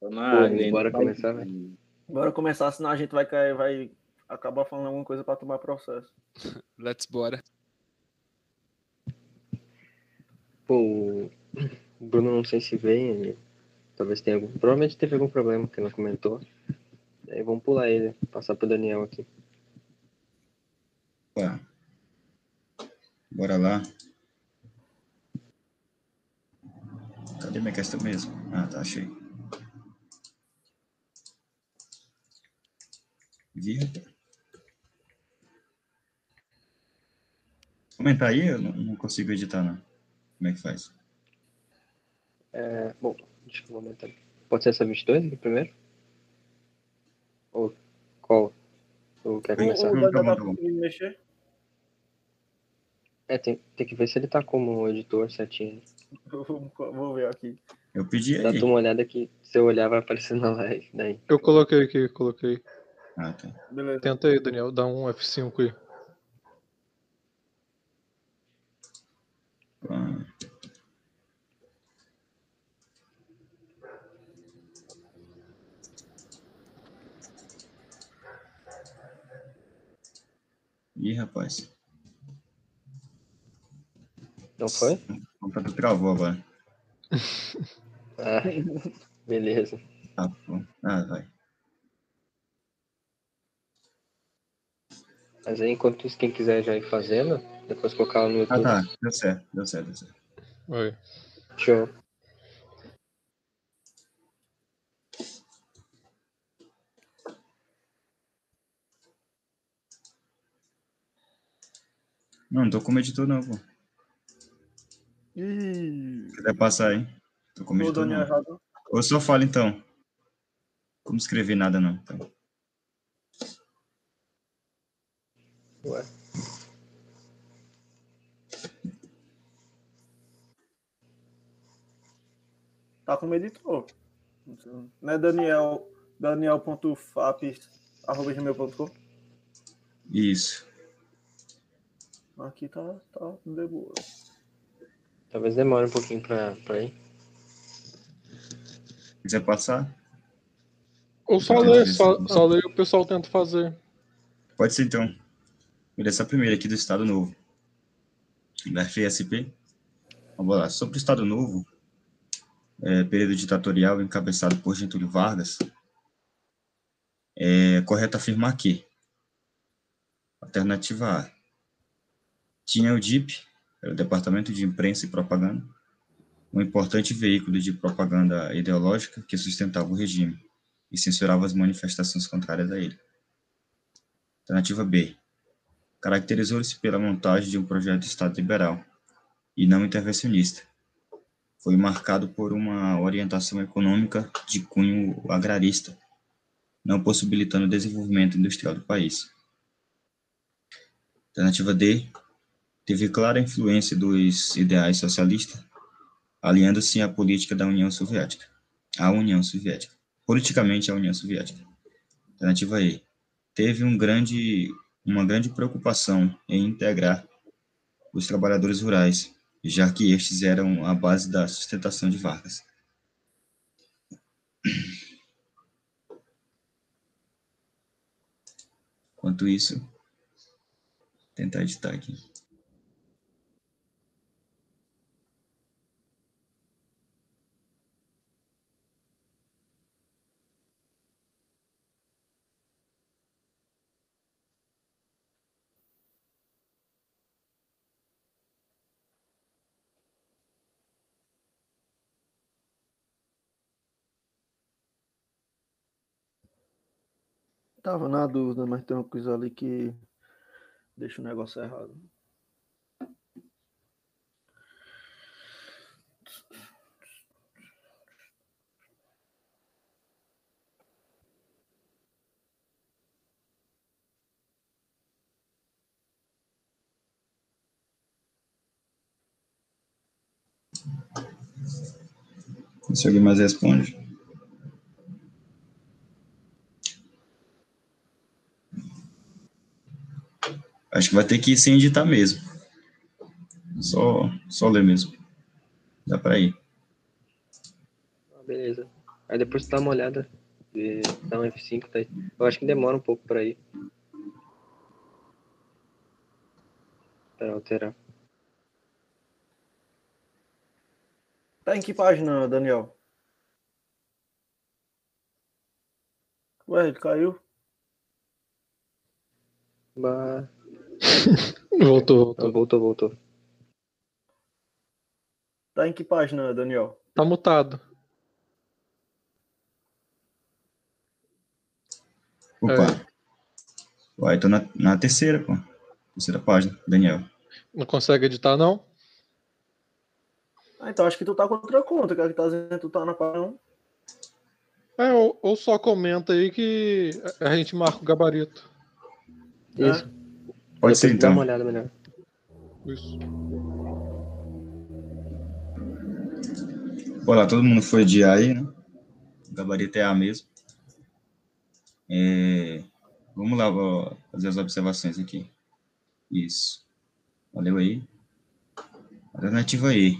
Pô, hein? bora começar, velho. Bora começar, senão a gente vai cair, vai acabar falando alguma coisa pra tomar processo. Let's bora. Pô, o Bruno não sei se vem, ele talvez tenha algum. Provavelmente teve algum problema que não comentou. Aí vamos pular ele, passar pro Daniel aqui. Opa. Bora lá. Cadê minha questão mesmo? Ah, tá, achei. Vi, rapaz. Comentar aí, eu não, consigo editar, não. Como é que faz? É, bom, deixa eu aumentar. Pode ser essa 22 aqui primeiro? Ou qual? Ou quer O, começar? o Não, Daniel tá bom, mexer? É, tem, tem que ver se ele tá como editor certinho. Eu Vou, ver aqui. Eu pedi Dá aí. tu uma olhada que se eu olhar vai aparecer na live. Daí. Eu coloquei aqui, coloquei. Ah, tá. Beleza. Tenta aí, Daniel, dá um F5 aí. Ah, Ih, rapaz. Não foi? O computador travou agora. Ah, beleza. Ah, ah, vai. Mas aí, enquanto isso, quem quiser já ir fazendo, depois colocar lá no Ah, YouTube. tá. Deu certo, deu certo, deu certo. Aí. Show. Não, não tô como editor, não, pô. Ih, Se quiser passar aí. Tô como o editor, não. errado. Ou só fala, então. Como escrever nada, não. Então. Ué. Tá como editor. Não é Daniel, daniel.fapes.gmail.com? Isso. Aqui tá, tá de boa. Talvez demore um pouquinho pra, pra ir. quiser passar, Ou só lê, só, só e o pessoal tenta fazer. pode ser, então. Vou essa primeira aqui do Estado Novo. Da FSP. Vamos lá. Sobre o Estado Novo, é, período ditatorial encabeçado por Getúlio Vargas, é correto afirmar que Alternativa A. Tinha o DIP, era o Departamento de Imprensa e Propaganda, um importante veículo de propaganda ideológica que sustentava o regime e censurava as manifestações contrárias a ele. Alternativa B. Caracterizou-se pela montagem de um projeto de Estado liberal e não intervencionista. Foi marcado por uma orientação econômica de cunho agrarista, não possibilitando o desenvolvimento industrial do país. Alternativa D. Teve clara influência dos ideais socialistas, alinhando-se à política da União Soviética. A União Soviética. Politicamente, a União Soviética. Alternativa E. Teve um grande, uma grande preocupação em integrar os trabalhadores rurais, já que estes eram a base da sustentação de Vargas. Enquanto isso, tentar editar aqui. Tava na dúvida, mas tem uma coisa ali que deixa o negócio errado. Se alguém mais responde. Acho que vai ter que ir sem editar mesmo. Só, só ler mesmo. Dá pra ir. Ah, Beleza. Aí depois tu dá uma olhada, dá um F5, tá aí. Eu acho que demora um pouco pra ir. Pra alterar. Tá em que página, Daniel? Ué, ele caiu? Bah, Voltou, voltou. voltou, voltou. Tá em que página, Daniel? Tá mutado. Opa. Uai, tô na, na terceira, pô. Terceira página, Daniel. Não consegue editar, não? Ah, então acho que tu tá com outra conta, que a que tá dizendo que tu tá na página 1. É, ou, ou só comenta aí que a gente marca o gabarito. Isso. Pode ser então. uma olhada melhor. Isso. Olá, todo mundo foi de A aí, né? O gabarito é A mesmo. É, Vamos lá, vou fazer as observações aqui. Isso. Valeu aí. Alternativa E.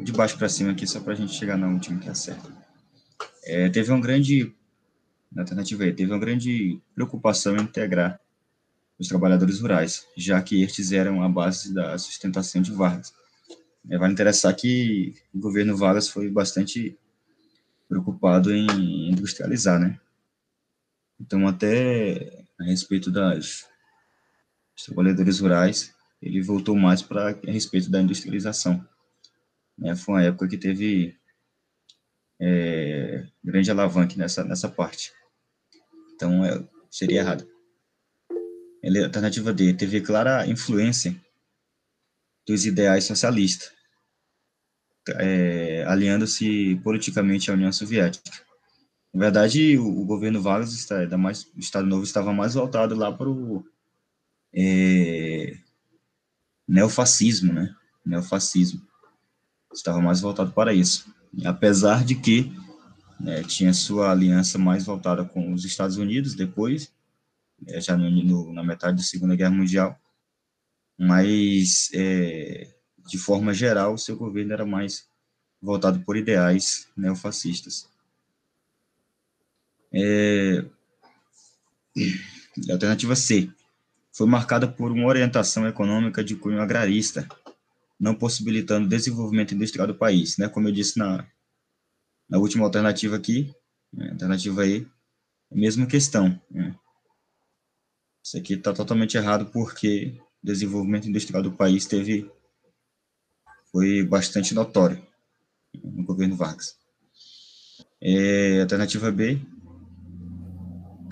De baixo para cima aqui, só para a gente chegar na última que é certa. É, teve um grande. Na alternativa E, teve uma grande preocupação em integrar os trabalhadores rurais, já que estes eram a base da sustentação de Vargas. É, vale interessar que o governo Vargas foi bastante preocupado em industrializar, né? Então, até a respeito das dos trabalhadores rurais, ele voltou mais para a respeito da industrialização. Né? Foi uma época que teve é, grande alavanque nessa, nessa parte. Então, é, seria errado. A alternativa D teve clara influência dos ideais socialistas, é, alinhando-se politicamente à União Soviética. Na verdade, o, o governo Vargas, está, mais, o Estado Novo, estava mais voltado lá para o é, neofascismo, né? Neofascismo. Estava mais voltado para isso. Apesar de que né, tinha sua aliança mais voltada com os Estados Unidos depois, é, já no, no, na metade da Segunda Guerra Mundial, mas é, de forma geral, o seu governo era mais voltado por ideais neofascistas. É, a alternativa C foi marcada por uma orientação econômica de cunho agrarista, não possibilitando o desenvolvimento industrial do país, né? Como eu disse na, na última alternativa aqui, né? alternativa E, mesma questão. Né? Isso aqui está totalmente errado porque o desenvolvimento industrial do país teve foi bastante notório no governo Vargas. É, alternativa B,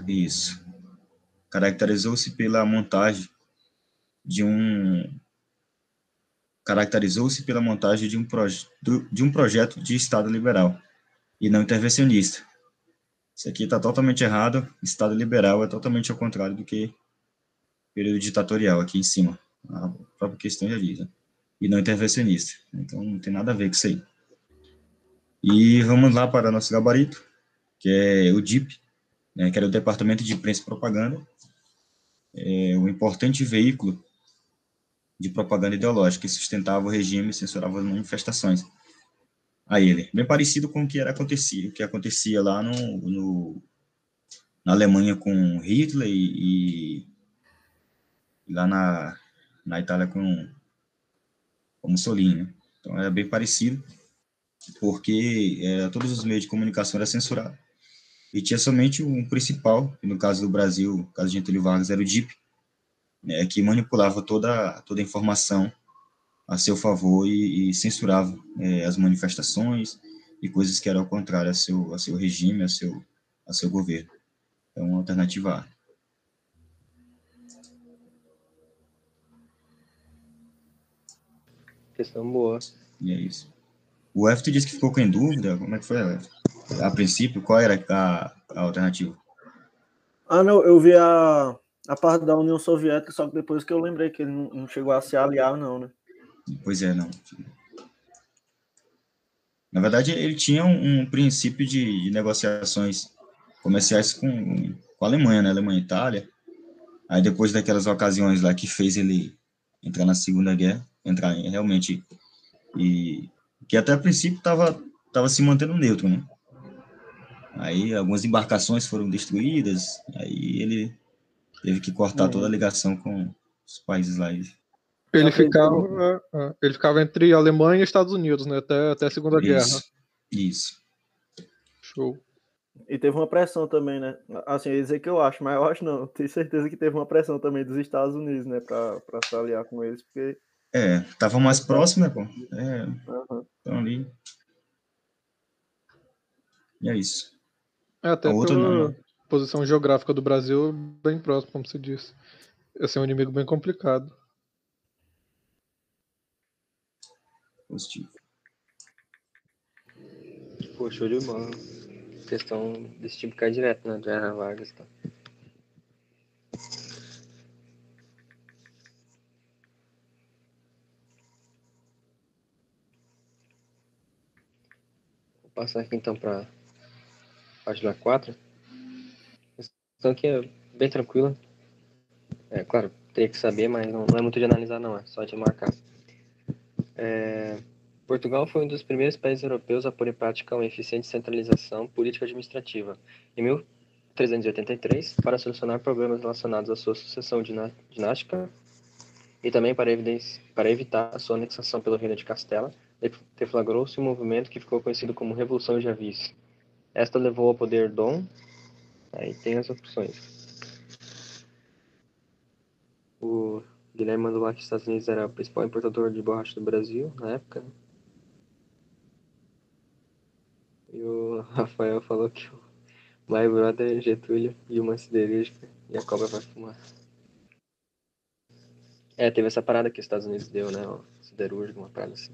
isso. Caracterizou-se pela montagem de um caracterizou-se pela montagem de um, de um projeto de Estado liberal e não intervencionista. Isso aqui está totalmente errado. Estado liberal é totalmente ao contrário do que período ditatorial aqui em cima. A própria questão já diz. Né? E não intervencionista. Então não tem nada a ver com isso aí. E vamos lá para nosso gabarito, que é o DIP, né, que era o Departamento de Imprensa e Propaganda, é um importante veículo de propaganda ideológica que sustentava o regime e censurava as manifestações a ele. Bem parecido com o que era acontecia, o que acontecia lá no, no na Alemanha com Hitler e, e lá na, na Itália com, com Mussolini. Né? Então era bem parecido, porque é, todos os meios de comunicação eram censurados e tinha somente um principal, que no caso do Brasil, no caso de Getúlio Vargas, era o DIP, né, que manipulava toda, toda a informação a seu favor e, e censurava é, as manifestações e coisas que eram ao contrário a seu, a seu regime, a seu, a seu governo. Então, alternativa A. Questão boa. E é isso. O F, tu disse que ficou com em dúvida, como é que foi, F? A princípio, qual era a, a alternativa? Ah, não, eu vi a, a parte da União Soviética, só que depois que eu lembrei que ele não, não chegou a se aliar, não, né? Pois é, não. Na verdade, ele tinha um, um princípio de, de, negociações comerciais com, com a Alemanha, né? Alemanha e Itália. Aí depois daquelas ocasiões lá que fez ele entrar na Segunda Guerra, entrar realmente e que até a princípio estava tava se mantendo neutro, né? Aí algumas embarcações foram destruídas, aí ele teve que cortar toda a ligação com os países lá. Ele ficava, é, ele ficava entre Alemanha e Estados Unidos, né? Até, até a Segunda Guerra. Isso, isso. Show. E teve uma pressão também, né? Assim, eu ia dizer que eu acho, mas eu acho não. Tenho certeza que teve uma pressão também dos Estados Unidos, né? Pra se aliar com eles, porque. É, tava mais próximo, né, pô? É, então ali. E é isso. É, até A outra pela não, né? posição geográfica do Brasil, bem próximo, como você disse. Esse é um inimigo bem complicado. Positivo. Pô, show de bola. Questão desse tipo cai direto, né? De Era Vargas, tá? Passar aqui então para página 4. A questão aqui é bem tranquila. É claro, teria que saber, mas não, não é muito de analisar, não, é só de marcar. É, Portugal foi um dos primeiros países europeus a pôr em prática uma eficiente centralização política administrativa. Em 1383, para solucionar problemas relacionados à sua sucessão dinástica e também para, para evitar a sua anexação pelo reino de Castela, deflagrou-se um movimento que ficou conhecido como Revolução de Avis. Esta levou ao poder Dom. Aí tem as opções. O Guilherme mandou lá que os Estados Unidos era o principal importador de borracha do Brasil na época. né? E o Rafael falou que o My Brother Getúlio e uma siderúrgica e a cobra vai fumar. É, teve essa parada que os Estados Unidos deu, né? Siderúrgica, uma parada assim.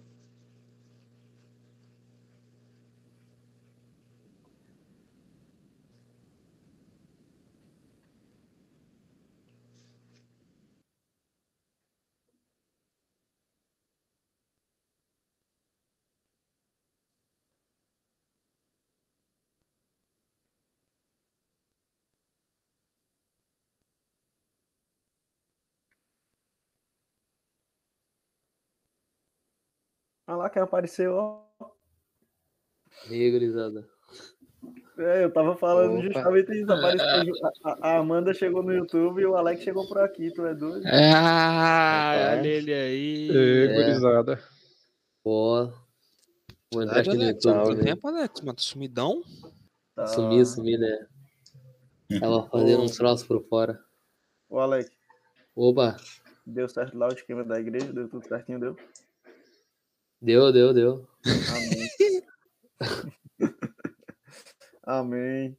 Ah lá, quem apareceu, ó. E aí, gurizada? É, eu tava falando Opa. justamente isso. Apareceu, a, a Amanda chegou no YouTube e o Alex chegou por aqui, tu é doido? Ah, olha ele aí. E, É. gurizada. Pô. Vou entrar aqui no Alex. YouTube. Tempo, Alex? Mano, sumidão? Tá. Sumi, sumi, né? Tava fazendo uns troços por fora. Ô, Alex, Opa, deu certo lá o esquema da igreja? Deu tudo certinho, deu? Deu, deu, deu. Amém. Amém.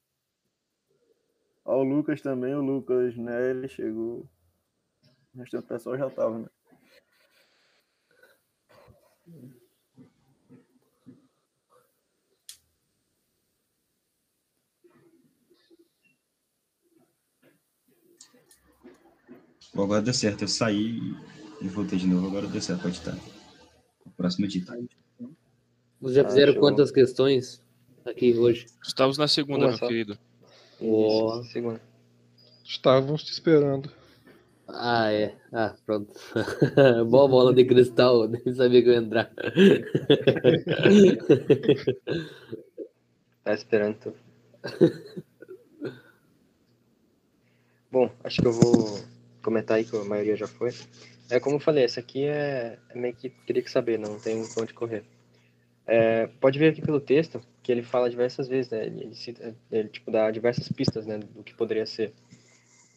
Ó, o Lucas também, o Lucas Nelly chegou. O restante do pessoal já tava, né? Bom, agora deu certo. Eu saí e voltei de novo. Agora deu certo. Pode estar. Próximo título. Vocês já Ah, fizeram show. quantas questões aqui hoje? Estamos na segunda, Uma meu querido. Isso, segunda. Estávamos te esperando. Ah, é. Ah, pronto. Boa bola de cristal, nem sabia que eu ia entrar. Tá esperando tu. Bom, acho que eu vou comentar aí que a maioria já foi. É como eu falei, essa aqui é, é meio que teria que saber, não tem pra onde correr. É, pode ver aqui pelo texto que ele fala diversas vezes, né? Ele, cita, ele tipo dá diversas pistas, né, do que poderia ser.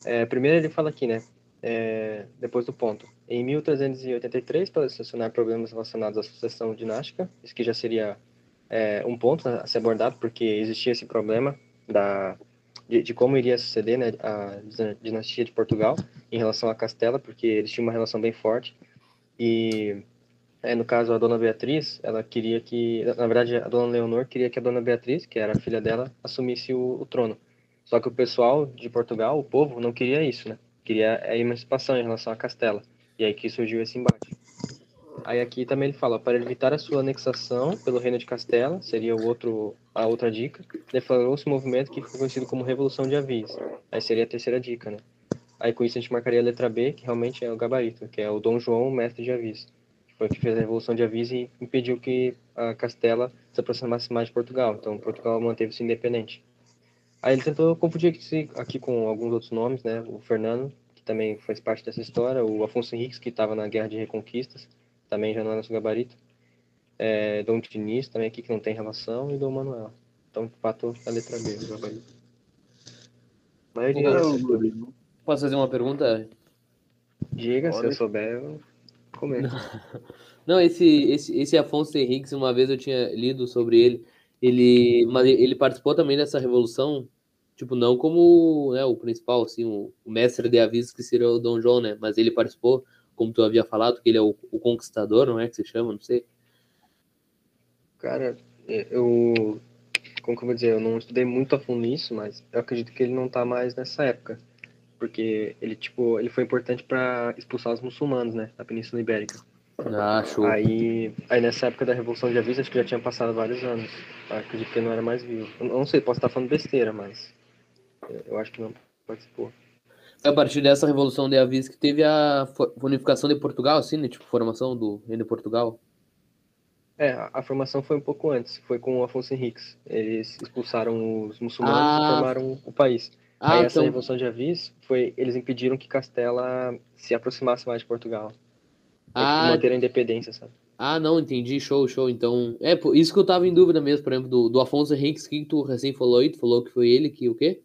É, primeiro ele fala aqui, né? é, depois do ponto. Em 1383, para solucionar problemas relacionados à sucessão dinástica, isso que já seria é, um ponto a ser abordado, porque existia esse problema da, de, de como iria suceder né, a dinastia de Portugal em relação à Castela, porque eles tinham uma relação bem forte. E, é, no caso, a dona Beatriz, ela queria que, na verdade, a dona Leonor queria que a dona Beatriz, que era a filha dela, assumisse o, o trono. Só que o pessoal de Portugal, o povo, não queria isso, né? Queria a emancipação em relação à Castela. E aí que surgiu esse embate. Aí aqui também ele fala, para evitar a sua anexação pelo reino de Castela, seria o outro, a outra dica, deflagrou-se um movimento que ficou conhecido como Revolução de Avis. Aí seria a terceira dica, né? Aí com isso a gente marcaria a letra B, que realmente é o gabarito, que é o Dom João, mestre de Avis. Que foi o que fez a Revolução de Avis e impediu que a Castela se aproximasse mais de Portugal. Então Portugal manteve-se independente. Aí ele tentou confundir aqui, com alguns outros nomes, né? O Fernando, que também faz parte dessa história, o Afonso Henriques, que estava na Guerra de Reconquistas, também já não é nosso gabarito. É, Dom Diniz, também aqui que não tem relação, e Dom Manuel. Então, fato a letra B. A maioria Não, acertou. Posso fazer uma pergunta? Diga, se eu souber, eu comento. Não, esse, esse, esse Afonso Henriques, uma vez eu tinha lido sobre ele, ele, mas ele participou também dessa revolução, tipo, não como né, o principal, assim, o, o mestre de avisos que seria o Dom João, né, mas ele participou, como tu havia falado, que ele é o, o conquistador, não é que se chama, não sei. Cara, eu. Como que eu vou dizer? Eu não estudei muito a fundo nisso, mas eu acredito que ele não tá mais nessa época. Porque ele, tipo, ele foi importante para expulsar os muçulmanos, né? Da Península Ibérica. Ah, show. Aí, aí nessa época da Revolução de Aviso, acho que já tinha passado vários anos. Eu acredito que ele não era mais vivo. Eu não sei, posso estar falando besteira, mas. Eu acho que não participou. Foi a partir dessa revolução de avisos que teve a unificação de Portugal, assim, né, tipo, formação do reino de Portugal. É, a, formação foi um pouco antes. Foi com o Afonso Henriques. Eles expulsaram os muçulmanos Ah. e formaram o país. Ah, Aí essa então, Revolução de Avis foi, eles impediram que Castela se aproximasse mais de Portugal. Pra, tipo, Ah. manter a independência, sabe? Ah, não, entendi, show, show. Então, é por isso que eu tava em dúvida mesmo, por exemplo, do, do Afonso Henriques, que tu recém falou aí, tu falou que foi ele que o quê?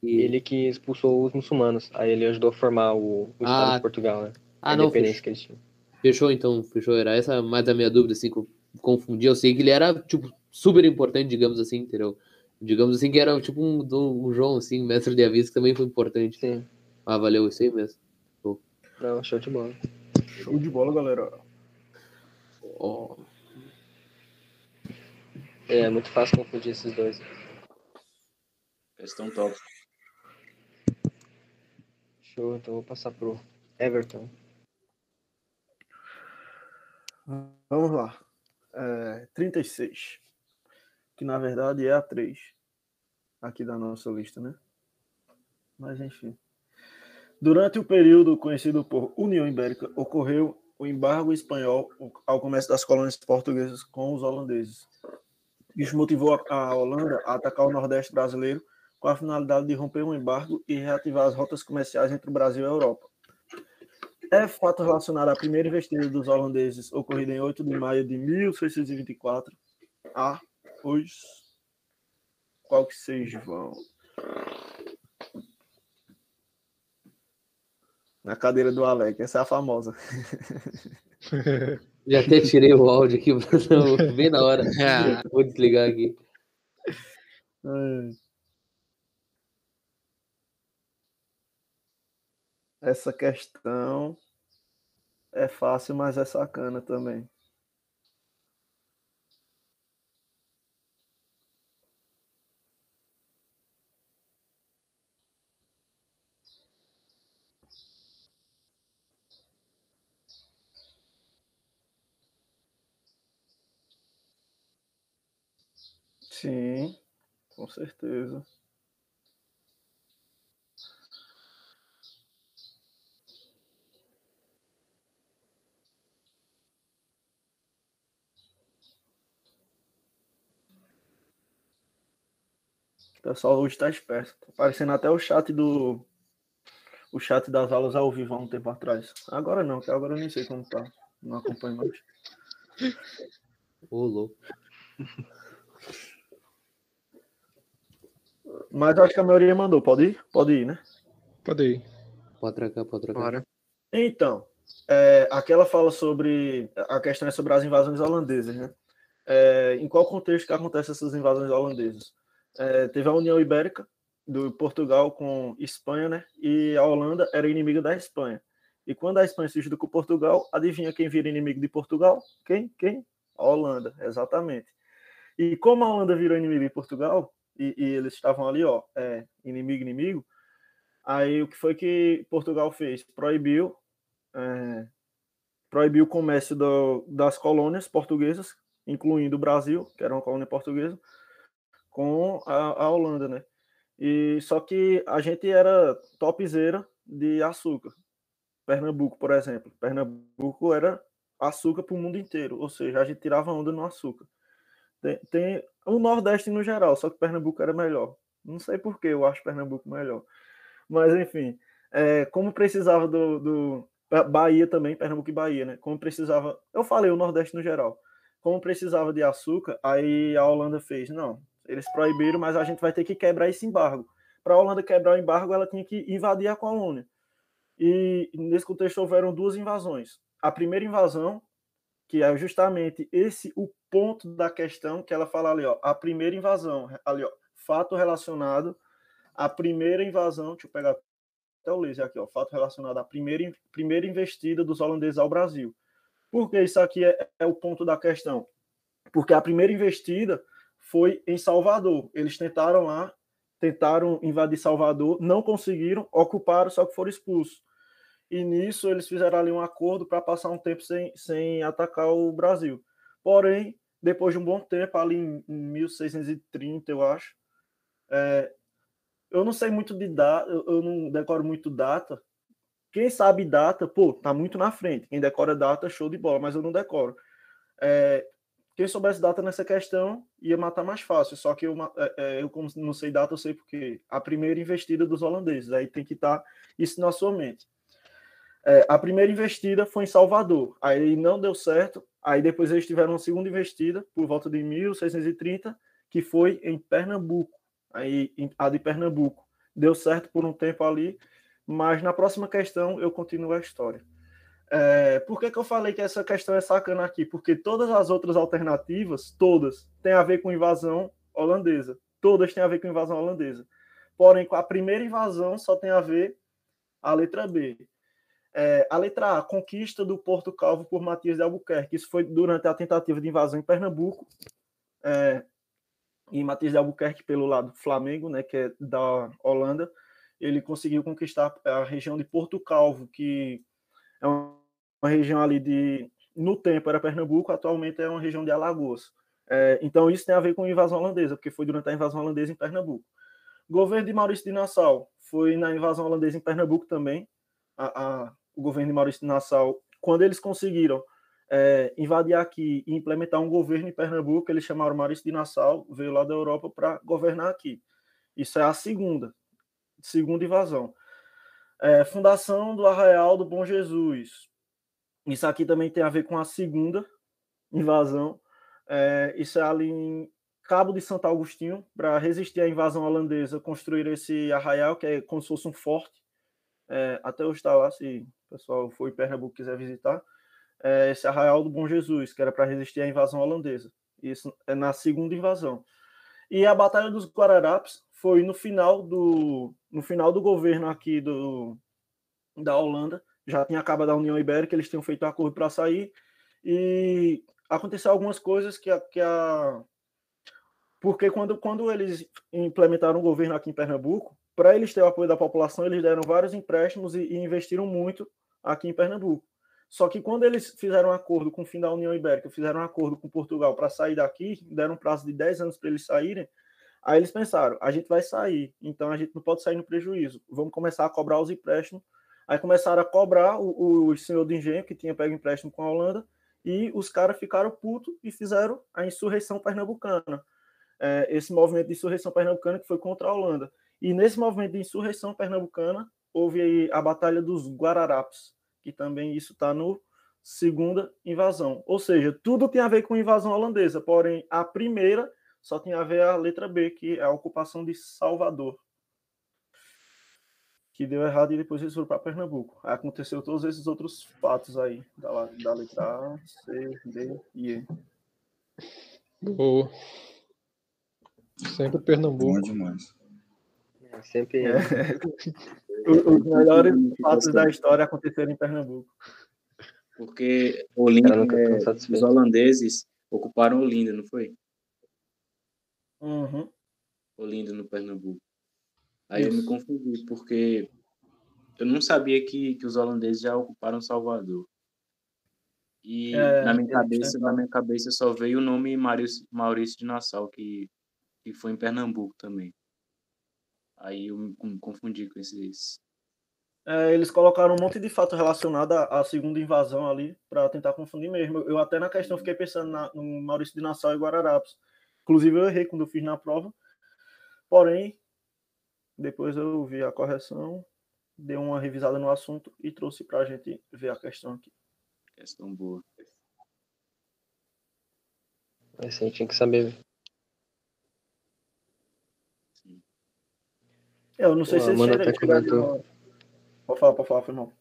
Que- Ele que expulsou os muçulmanos. Aí ele ajudou a formar o, o Estado Ah, de Portugal, né? Ah, a não, independência fechou, que eles tinham. Fechou então, fechou. Era essa mais a minha dúvida, assim, que eu confundi. Eu sei que ele era, tipo, super importante, digamos assim, entendeu? Digamos assim, que era tipo um, um João, assim, mestre de aviso, que também foi importante. Sim. Ah, valeu, isso aí mesmo. Não, show de bola. Show de bola, galera. Ó, É muito fácil confundir esses dois. Questão top. Show, então eu vou passar pro Everton. Vamos lá. É, 36. Que na verdade é a 3. Aqui da nossa lista, né? Mas enfim. Durante o período conhecido por União Ibérica, ocorreu o embargo espanhol ao comércio das colônias portuguesas com os holandeses. Isso motivou a Holanda a atacar o Nordeste brasileiro com a finalidade de romper o embargo e reativar as rotas comerciais entre o Brasil e a Europa. É fato relacionado à primeira investida dos holandeses, ocorrida em 8 de maio de 1624, a hoje. Qual que vocês vão? Na cadeira do Alec, essa é a famosa. já até tirei o áudio aqui, bem na hora. Vou desligar aqui. Ai. Essa questão é fácil, mas é sacana também. Sim, com certeza. Pessoal hoje está esperto. Tá aparecendo até o chat do. O chat das aulas ao vivo há um tempo atrás. Agora não, que agora eu nem sei como tá. Não acompanho mais. Ô, louco. Mas acho que a maioria mandou. Pode ir? Pode ir, né? Pode ir. Pode trocar, pode trocar. Bora. Então, é, aquela fala sobre. A questão é sobre as invasões holandesas, né? É, em qual contexto que acontecem essas invasões holandesas? É, teve a União Ibérica do Portugal com Espanha, né? E a Holanda era inimiga da Espanha. E quando a Espanha se junta com Portugal, adivinha quem vira inimigo de Portugal? Quem? Quem? A Holanda, exatamente. E como a Holanda virou inimigo de Portugal, e, e eles estavam ali, ó, é, inimigo, inimigo, aí o que foi que Portugal fez? Proibiu é, proibiu o comércio do- das colônias portuguesas, incluindo o Brasil, que era uma colônia portuguesa, com a, a Holanda, né? E só que a gente era topzera de açúcar. Pernambuco, por exemplo. Pernambuco era açúcar para o mundo inteiro, ou seja, a gente tirava onda no açúcar. Tem, tem o Nordeste no geral, só que Pernambuco era melhor. Não sei porquê, eu acho Pernambuco melhor. Mas, enfim, é, como precisava do, do. Bahia também, Pernambuco e Bahia, né? Como precisava. Eu falei o Nordeste no geral. Como precisava de açúcar, aí a Holanda fez: não, eles proibiram, mas a gente vai ter que quebrar esse embargo. Para a Holanda quebrar o embargo, ela tinha que invadir a colônia. E nesse contexto houveram duas invasões. A primeira invasão, que é justamente esse o ponto da questão que ela fala ali, ó, a primeira invasão, ali, ó, fato relacionado à primeira invasão, deixa eu pegar até o laser aqui, ó, fato relacionado à primeira, primeira investida dos holandeses ao Brasil. Por que isso aqui é, é o ponto da questão? Porque a primeira investida foi em Salvador. Eles tentaram lá, tentaram invadir Salvador, não conseguiram, ocuparam, só que foram expulsos. E nisso eles fizeram ali um acordo para passar um tempo sem, sem atacar o Brasil. Porém, depois de um bom tempo, ali em, em 1630, eu acho, é, eu não sei muito de data, eu não decoro muito data. Quem sabe data, pô, tá muito na frente. Quem decora data, show de bola, mas eu não decoro. É, quem soubesse data nessa questão ia matar mais fácil. Só que eu, é, é, eu como não sei data, eu sei porque a primeira investida dos holandeses. Aí tem que estar tá isso na sua mente. É, a primeira investida foi em Salvador. Aí não deu certo. Aí depois eles tiveram uma segunda investida por volta de 1630, que foi em Pernambuco aí a de Pernambuco. Deu certo por um tempo ali, mas na próxima questão eu continuo a história. É, por que, que eu falei que essa questão é sacana aqui? Porque todas as outras alternativas, todas, têm a ver com invasão holandesa. Todas têm a ver com invasão holandesa. Porém, com a primeira invasão só tem a ver a letra B. É, a letra A, conquista do Porto Calvo por Matias de Albuquerque. Isso foi durante a tentativa de invasão em Pernambuco. É, e Matias de Albuquerque pelo lado Flamengo, né, que é da Holanda, ele conseguiu conquistar a região de Porto Calvo, que é região ali de no tempo era Pernambuco, atualmente é uma região de Alagoas. É, então isso tem a ver com a invasão holandesa, porque foi durante a invasão holandesa em Pernambuco. Governo de Maurício de Nassau foi na invasão holandesa em Pernambuco também. A, a, o governo de Maurício de Nassau, quando eles conseguiram é, invadir aqui e implementar um governo em Pernambuco. Eles chamaram Maurício de Nassau, veio lá da Europa para governar aqui. Isso é a segunda, segunda invasão. É, fundação do Arraial do Bom Jesus. Isso aqui também tem a ver com a segunda invasão. É, isso é ali em Cabo de Santo Agostinho, para resistir à invasão holandesa, construir esse arraial, que é como se fosse um forte. É, até hoje está lá, se o pessoal for em Pernambuco quiser visitar é, esse arraial do Bom Jesus, que era para resistir à invasão holandesa. Isso é na segunda invasão. E a Batalha dos Guararapes foi no final do, no final do governo aqui do, da Holanda. Já tinha acabado a União Ibérica, eles tinham feito acordo para sair. E aconteceu algumas coisas que a, que a. Porque quando, quando eles implementaram o governo aqui em Pernambuco, para eles ter o apoio da população, eles deram vários empréstimos e, e investiram muito aqui em Pernambuco. Só que quando eles fizeram um acordo com o fim da União Ibérica, fizeram um acordo com Portugal para sair daqui, deram um prazo de 10 anos para eles saírem, aí eles pensaram, a gente vai sair, então a gente não pode sair no prejuízo, vamos começar a cobrar os empréstimos. Aí começaram a cobrar o, o senhor do engenho, que tinha pego empréstimo com a Holanda, e os caras ficaram putos e fizeram a insurreição pernambucana. É, esse movimento de insurreição pernambucana que foi contra a Holanda. E nesse movimento de insurreição pernambucana, houve a Batalha dos Guararapes, que também isso está no segunda invasão. Ou seja, tudo tem a ver com invasão holandesa, porém a primeira só tem a ver a letra B, que é a ocupação de Salvador. Que deu errado e depois eles foram para Pernambuco. Aí aconteceu todos esses outros fatos aí, da, da letra A, C, D e E. Boa. Sempre Pernambuco. Bom demais. É, sempre. É. Os melhores fatos da história aconteceram em Pernambuco. Porque Olinda, é, os holandeses ocuparam Olinda, não foi? Uhum. Olinda no Pernambuco. Aí eu me Isso. confundi, porque eu não sabia que, que os holandeses já ocuparam Salvador. E É, na minha cabeça, tentaram. na minha cabeça só veio o nome Maurício, Maurício de Nassau, que, que foi em Pernambuco também. Aí eu me me confundi com esses. É, eles colocaram um monte de fato relacionado à, à segunda invasão ali para tentar confundir mesmo. Eu até na questão fiquei pensando na- no Maurício de Nassau e Guararapes. Inclusive eu errei quando eu fiz na prova. Porém, Depois eu vi a correção, dei uma revisada no assunto e trouxe para a gente ver a questão aqui. Questão boa. Esse aí tinha que saber. Sim. É, Eu não sei Pô, se a esse Amanda chegaram- até comentou. Pode falar, pode falar, foi mal.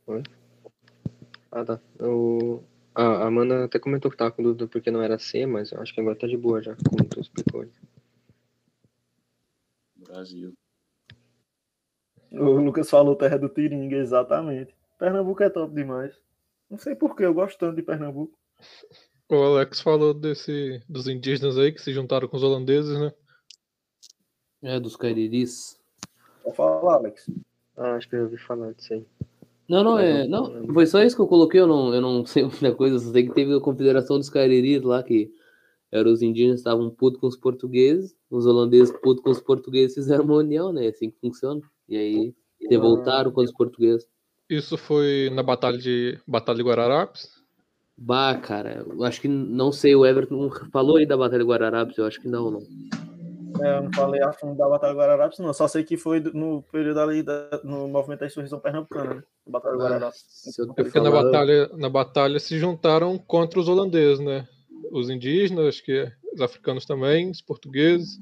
Ah, tá. O... A a Amanda até comentou que tava com dúvida porque não era C, mas eu acho que agora tá de boa já, como tu explicou. Brasil. O Lucas falou terra do Tiringa, exatamente. Pernambuco é top demais. Não sei porquê, eu gosto tanto de Pernambuco. O Alex falou desse, dos indígenas aí que se juntaram com os holandeses, né? É, dos cariris. Pode falar, Alex. Ah, acho que eu já ouvi falar disso aí. Não, não, é. não- foi só isso que eu coloquei, eu não, eu não sei muita coisa, só sei que teve a Confederação dos Cariris lá, que eram os indígenas que estavam putos com os portugueses, os holandeses putos com os portugueses fizeram uma união, né? É assim que funciona. E aí revoltaram com os portugueses. Isso foi na Batalha de Batalha de Guararapes. Bah, cara, eu acho que não sei, o Everton falou aí da Batalha de Guararapes, eu acho que não, não. É, eu não falei a fundo da Batalha do Guararapes, não. Só sei que foi no período ali da, no movimento da insurreição pernambucana, né? Batalha do Guararapes. Eu É porque na batalha, na batalha se juntaram contra os holandeses, né? Os indígenas, acho que os africanos também, os portugueses.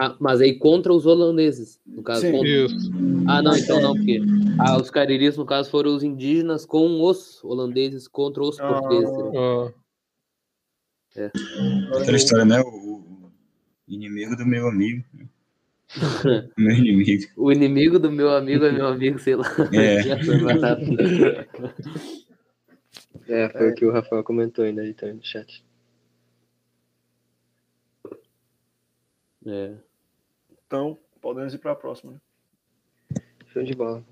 Ah, mas aí contra os holandeses, no caso. Sim. contra- Isso. Ah, não, então não, porque ah, os cariris, no caso, foram os indígenas com os holandeses contra os Ah. portugueses. Ah, Aquela história, né? O, inimigo do meu amigo. meu inimigo. O inimigo do meu amigo é meu amigo, sei lá. É. Já foi. É, foi o que o Rafael comentou ainda aí também no chat. É. Então, podemos ir para a próxima. né? Show de bola.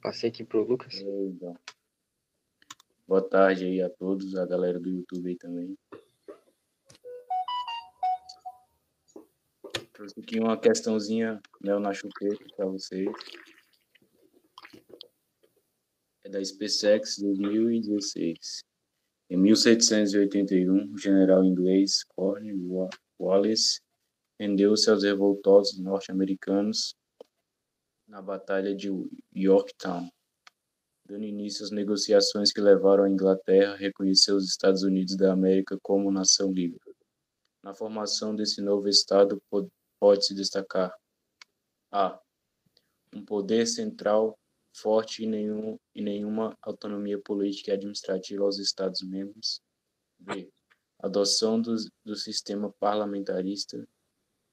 Passei aqui pro Lucas. Então. Boa tarde aí a todos, a galera do YouTube aí também. Trouxe aqui uma questãozinha mel na chupeta para vocês. É da SpaceX 2016. Em 1781, o general inglês Cornwallis Wallace rendeu-se aos revoltosos norte-americanos na Batalha de Yorktown, dando início às negociações que levaram a Inglaterra a reconhecer os Estados Unidos da América como nação livre. Na formação desse novo Estado po- pode-se destacar a. Um poder central forte e, nenhum, e nenhuma autonomia política e administrativa aos Estados-membros. B. Adoção do, do sistema parlamentarista.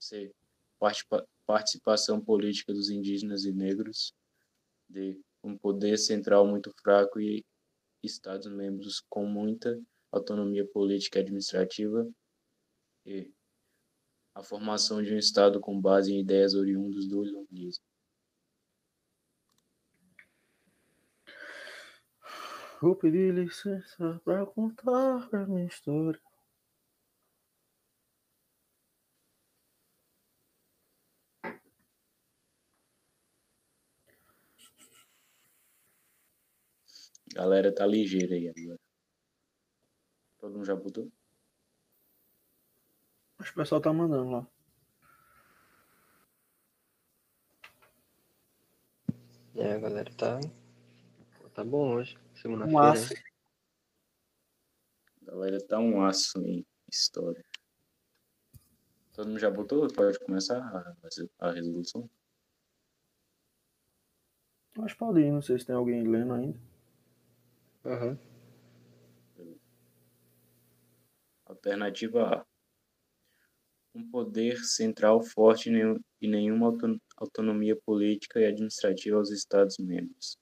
C. Participa- participação política dos indígenas e negros. D. Um poder central muito fraco e Estados-membros com muita autonomia política e administrativa. E. A formação de um Estado com base em ideias oriundas do iluminismo. Vou pedir licença para contar a minha história. Galera tá ligeira aí agora. Todo mundo já botou? Acho que o pessoal tá mandando lá. É, a galera tá. Tá bom hoje. Um Segunda-feira. aço. hein? Galera tá um aço em história. Todo mundo já botou? Pode começar a, a resolução? Acho que pode ir, não sei se tem alguém lendo ainda. Aham. Alternativa A. Um poder central forte e nenhum- nenhuma auto- autonomia política e administrativa aos Estados-membros.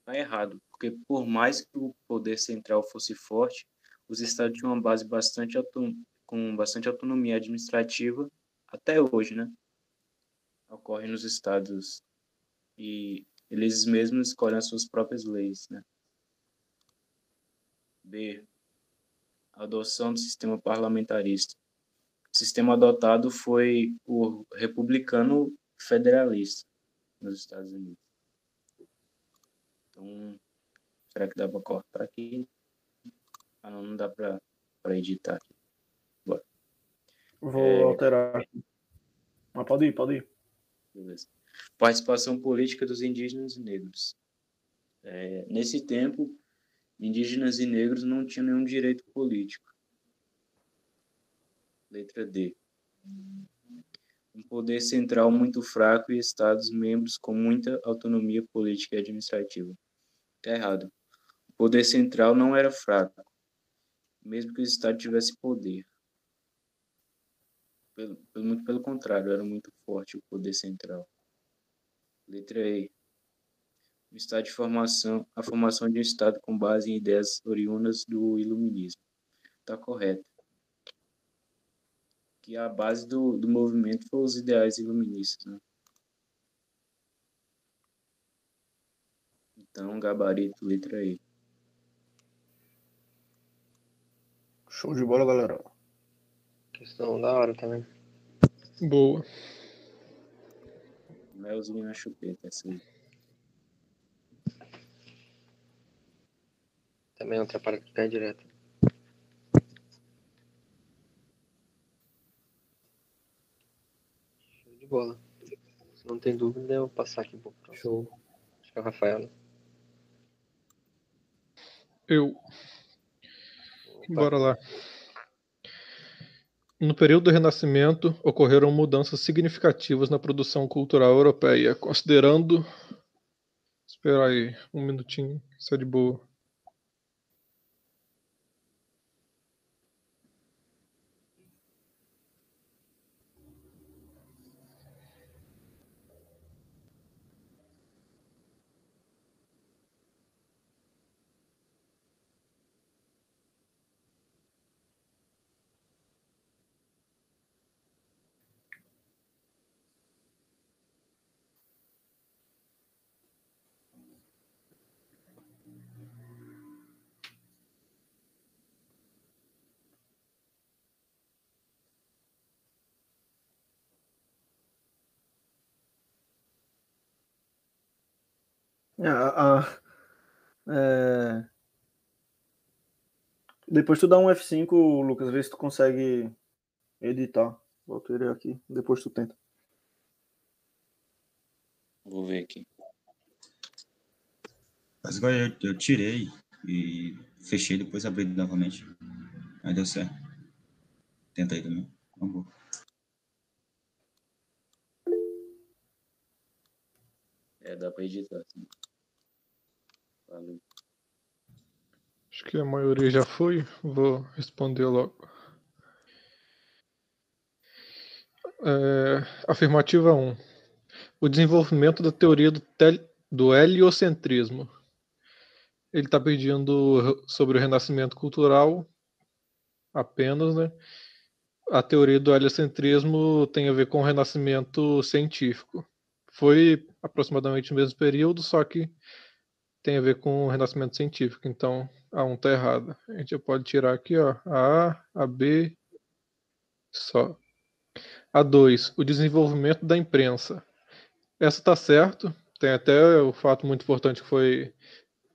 Está errado, porque por mais que o poder central fosse forte, os Estados tinham uma base bastante com bastante autonomia administrativa até hoje, né? Ocorre nos Estados e eles mesmos escolhem as suas próprias leis, né? B adoção do sistema parlamentarista. O sistema adotado foi o republicano federalista nos Estados Unidos. Então, será que dá para cortar aqui? Ah, não, não dá para editar aqui. Vou É. alterar. Mas pode ir, pode ir. Beleza. Participação política dos indígenas e negros. É, nesse tempo, indígenas e negros não tinham nenhum direito político. Letra D. Um poder central muito fraco e Estados-membros com muita autonomia política e administrativa. Está errado. O poder central não era fraco, mesmo que o Estado tivesse poder. Pelo, muito pelo contrário, era muito forte o poder central. Letra E. O estado de formação, a formação de um estado com base em ideias oriundas do iluminismo. Está correto. Que a base do, do movimento foi os ideais iluministas, né? Então, gabarito, letra E. Show de bola, galera. Questão da hora também. Boa. Melzinho na chupeta, essa aí. Também outra para que cai direto. Show de bola. Se não tem dúvida, eu vou passar aqui um pouco. pra- Show. Acho que é o Rafael. né? Eu. Opa. Bora lá. No período do Renascimento, ocorreram mudanças significativas na produção cultural europeia, considerando. Espera aí, um minutinho, isso é de boa. É, a- a- é, Depois tu dá um F5, Lucas, vê se tu consegue editar. Bota ele aqui, depois tu tenta. Vou ver aqui. Mas agora eu, eu tirei e fechei, depois abri novamente. Aí deu certo. Tenta aí também. Vamos lá. É, dá pra editar. Sim. Valeu. Acho que a maioria já foi, vou responder logo. É, afirmativa 1. O desenvolvimento da teoria do, tel- do heliocentrismo. Ele está pedindo sobre o renascimento cultural apenas, né? A teoria do heliocentrismo tem a ver com o renascimento científico. Foi aproximadamente no mesmo período, só que tem a ver com o renascimento científico. Então, a 1 tá errada. A gente pode tirar aqui, ó, a A, a B, só. A 2, o desenvolvimento da imprensa. Essa tá certo. Tem até o fato muito importante que foi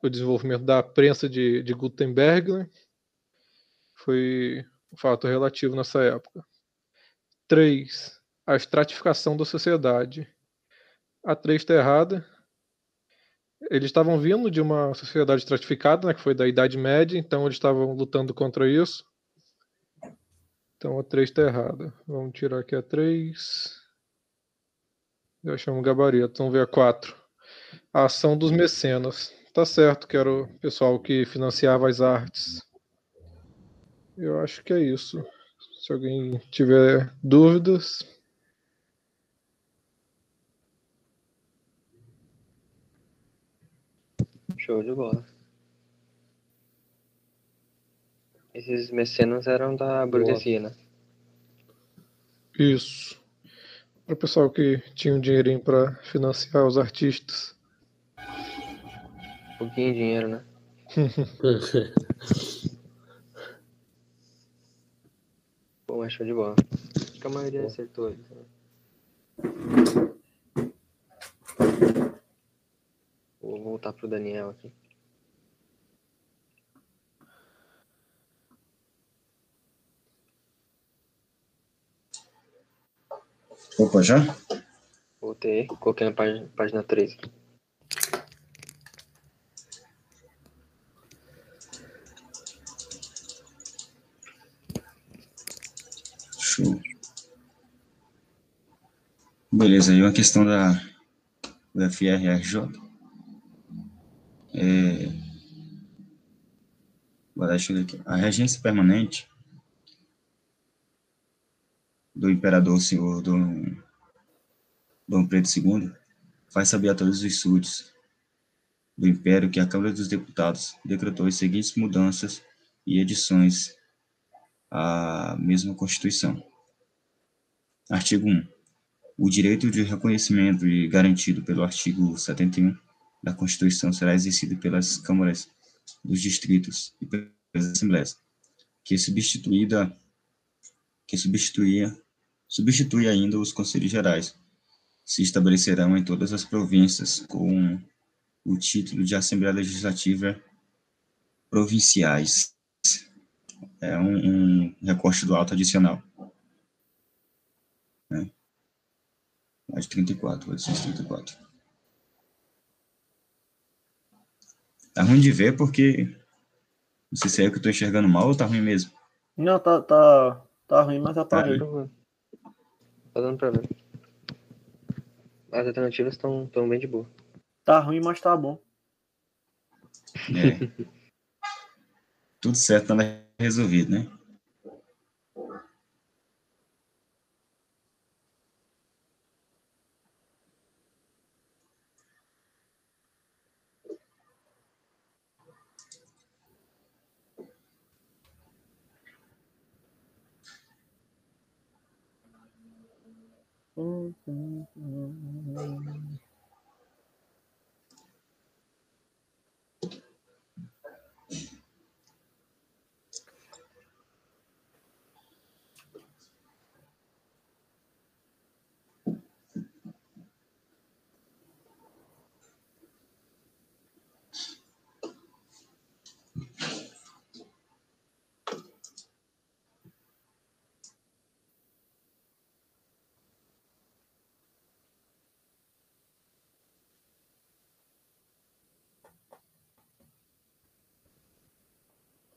o desenvolvimento da prensa de, de Gutenberg, né? Foi um fato relativo nessa época. 3. A estratificação da sociedade. A 3 está errada. Eles estavam vindo de uma sociedade estratificada, né, que foi da Idade Média, então eles estavam lutando contra isso. Então a 3 está errada. Vamos tirar aqui a 3. Já chamo gabarito. Vamos ver a 4. A ação dos mecenas. Tá certo, que era o pessoal que financiava as artes. Eu acho que é isso. Se alguém tiver dúvidas. Show de bola. Esses mecenas eram da burguesia, né? Isso. Para o pessoal que tinha um dinheirinho para financiar os artistas. Um pouquinho de dinheiro, né? Pô, mas show de bola. Acho que a maioria acertou. Vou voltar pro Daniel aqui. Opa, já? Voltei, coloquei na página, página 3. Show. Beleza, aí uma questão da do FRRJ. É, dar, deixa eu aqui. A regência permanente do imperador senhor Dom, Dom Pedro II faz saber a todos os súditos do império que a Câmara dos Deputados decretou as seguintes mudanças e edições à mesma Constituição. Artigo 1. O direito de reconhecimento e garantido pelo artigo 71 da Constituição será exercido pelas câmaras dos distritos e pelas assembleias, que substituída que substituía substitui ainda os conselhos gerais. Se estabelecerão em todas as províncias com o título de Assembleia Legislativa Provinciais. É um, um recorte do alto adicional. Né? Mais 34, 834. Tá ruim de ver porque não sei se é eu que estou enxergando mal ou tá ruim mesmo. Não, tá, tá, tá ruim, mas Tá aparelho. ruim. Tá dando pra ver. As alternativas estão tão bem de boa. Tá ruim, mas tá bom. É. Tudo certo, tá resolvido, né? Mm-hmm.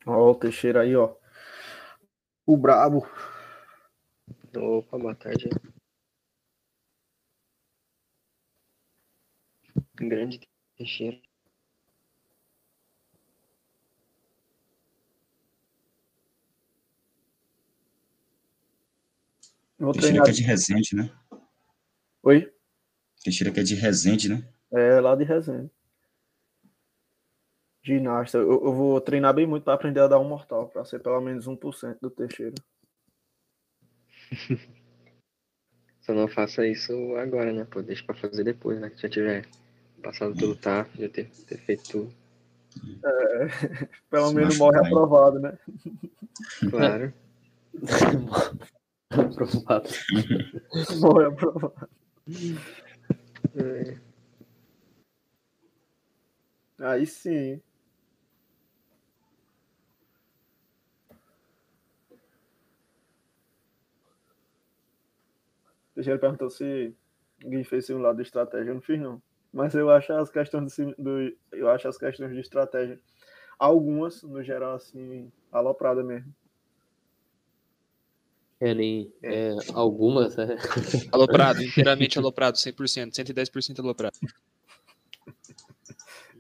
Ó, o Teixeira aí, ó. O brabo. Opa, boa tarde. Grande Teixeira. Vou Teixeira que é de Resende, né? Oi? Teixeira que é de Resende, né? É, lá de Resende. Ginasta. Eu, eu vou treinar bem muito para aprender a dar um mortal, para ser pelo menos 1% do Teixeira. Só não faça isso agora, né? Pô, deixa pra fazer depois, né? Que já tiver passado pelo TAF, já ter, ter feito tudo. Pelo Se menos machucar, morre hein? aprovado, né? Claro. Aprovado. Morre aprovado. É, Aí sim. Teixeira perguntou se ninguém fez simulado de estratégia. Eu não fiz, não. Mas eu acho as questões do, sim- do- eu acho as questões de estratégia, algumas, no geral, assim, aloprada mesmo. É, nem. É, algumas, né? Aloprado, inteiramente aloprado, 100%, 110% aloprado.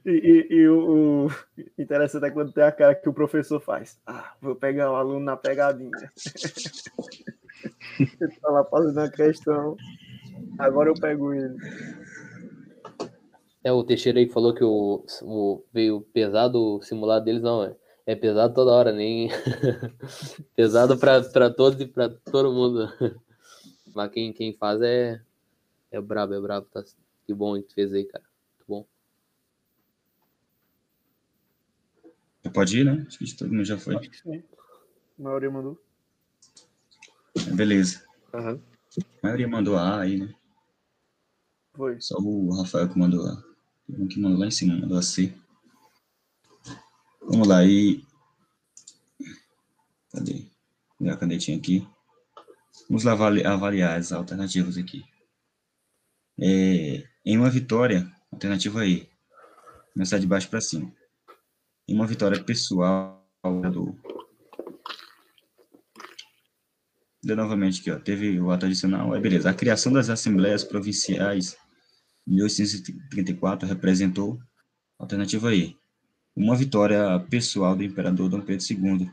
E, e- e o, o interessante é quando tem a cara que o professor faz. Ah, vou pegar o aluno na pegadinha. Ele tá fazendo a questão. Agora eu pego ele. É, o Teixeira aí falou que o, o veio pesado o simulado deles, não, é, é pesado toda hora, nem pesado pra, pra todos e pra todo mundo. Mas quem, quem faz é, é brabo, é brabo, tá? Que bom que tu fez aí, cara. Muito bom. Pode ir, né? Acho que todo mundo já foi. Acho que sim. A maioria mandou. Beleza. aham. A maioria mandou A aí, né? Foi. Só o Rafael que mandou A. Tem um que mandou lá em cima, mandou a C. Vamos lá, e. Cadê? Pegar a canetinha aqui. Vamos lá avaliar as alternativas aqui. É, em uma vitória, alternativa E, começar de baixo para cima. Em uma vitória pessoal do. De novamente aqui, ó, teve o ato adicional, é beleza. A criação das assembleias provinciais em 1834 representou, alternativa E, uma vitória pessoal do imperador Dom Pedro II,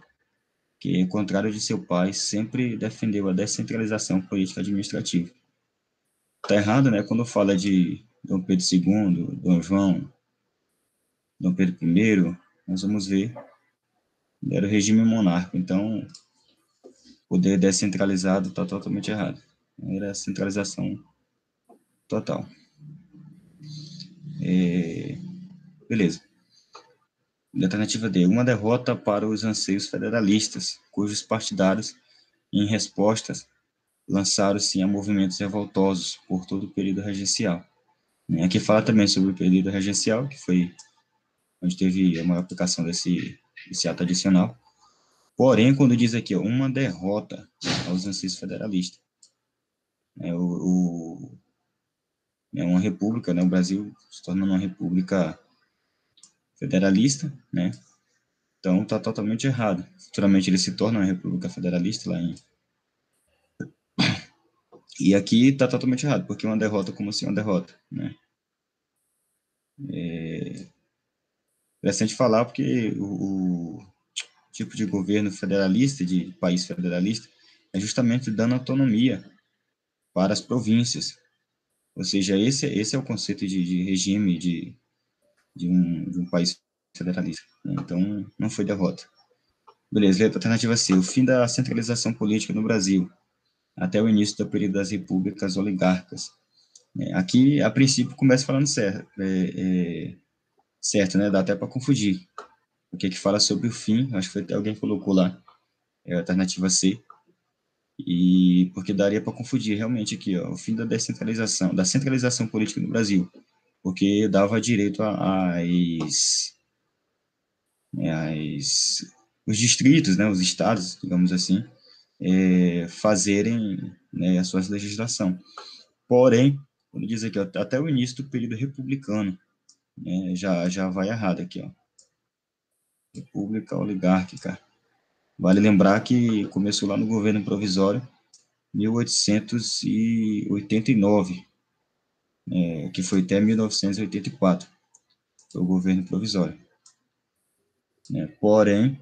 que, ao contrário de seu pai, sempre defendeu a descentralização política administrativa. Está errado, né? Quando fala de Dom Pedro II, Dom João, Dom Pedro I, nós vamos ver, era o regime monárquico, então, poder descentralizado está totalmente errado. Era centralização total. É, beleza. Alternativa D. Uma derrota para os anseios federalistas, cujos partidários, em respostas, lançaram-se a movimentos revoltosos por todo o período regencial. Aqui fala também sobre o período regencial, que foi onde teve a maior aplicação desse, desse ato adicional. Porém, quando diz aqui, ó, uma derrota aos anseios federalistas, é, o, o, é uma república, né, o Brasil se torna uma república federalista, né? Então está totalmente errado. Futuramente ele se torna uma república federalista lá em e aqui está totalmente errado, porque uma derrota como assim uma derrota, né? É interessante falar porque o tipo de governo federalista, de país federalista, é justamente dando autonomia para as províncias. Ou seja, esse, esse é o conceito de, de regime de, de um, de um país federalista. Então, não foi derrota. Beleza, letra alternativa C. O fim da centralização política no Brasil, até o início do período das repúblicas oligárquicas. É, aqui, a princípio, começa falando certo, é, é, certo né? Dá até para confundir. Que que fala sobre o fim, acho que até alguém colocou lá, é a alternativa C, e porque daria para confundir realmente aqui, ó, o fim da descentralização, da centralização política no Brasil, porque dava direito às, às os distritos, né, os estados, digamos assim, é, fazerem né, a sua legislação. Porém, quando diz aqui, ó, até o início do período republicano, né, já, já vai errado aqui, ó. República oligárquica. Vale lembrar que começou lá no governo provisório, 1889, é, que foi até 1984, foi o governo provisório. É, porém,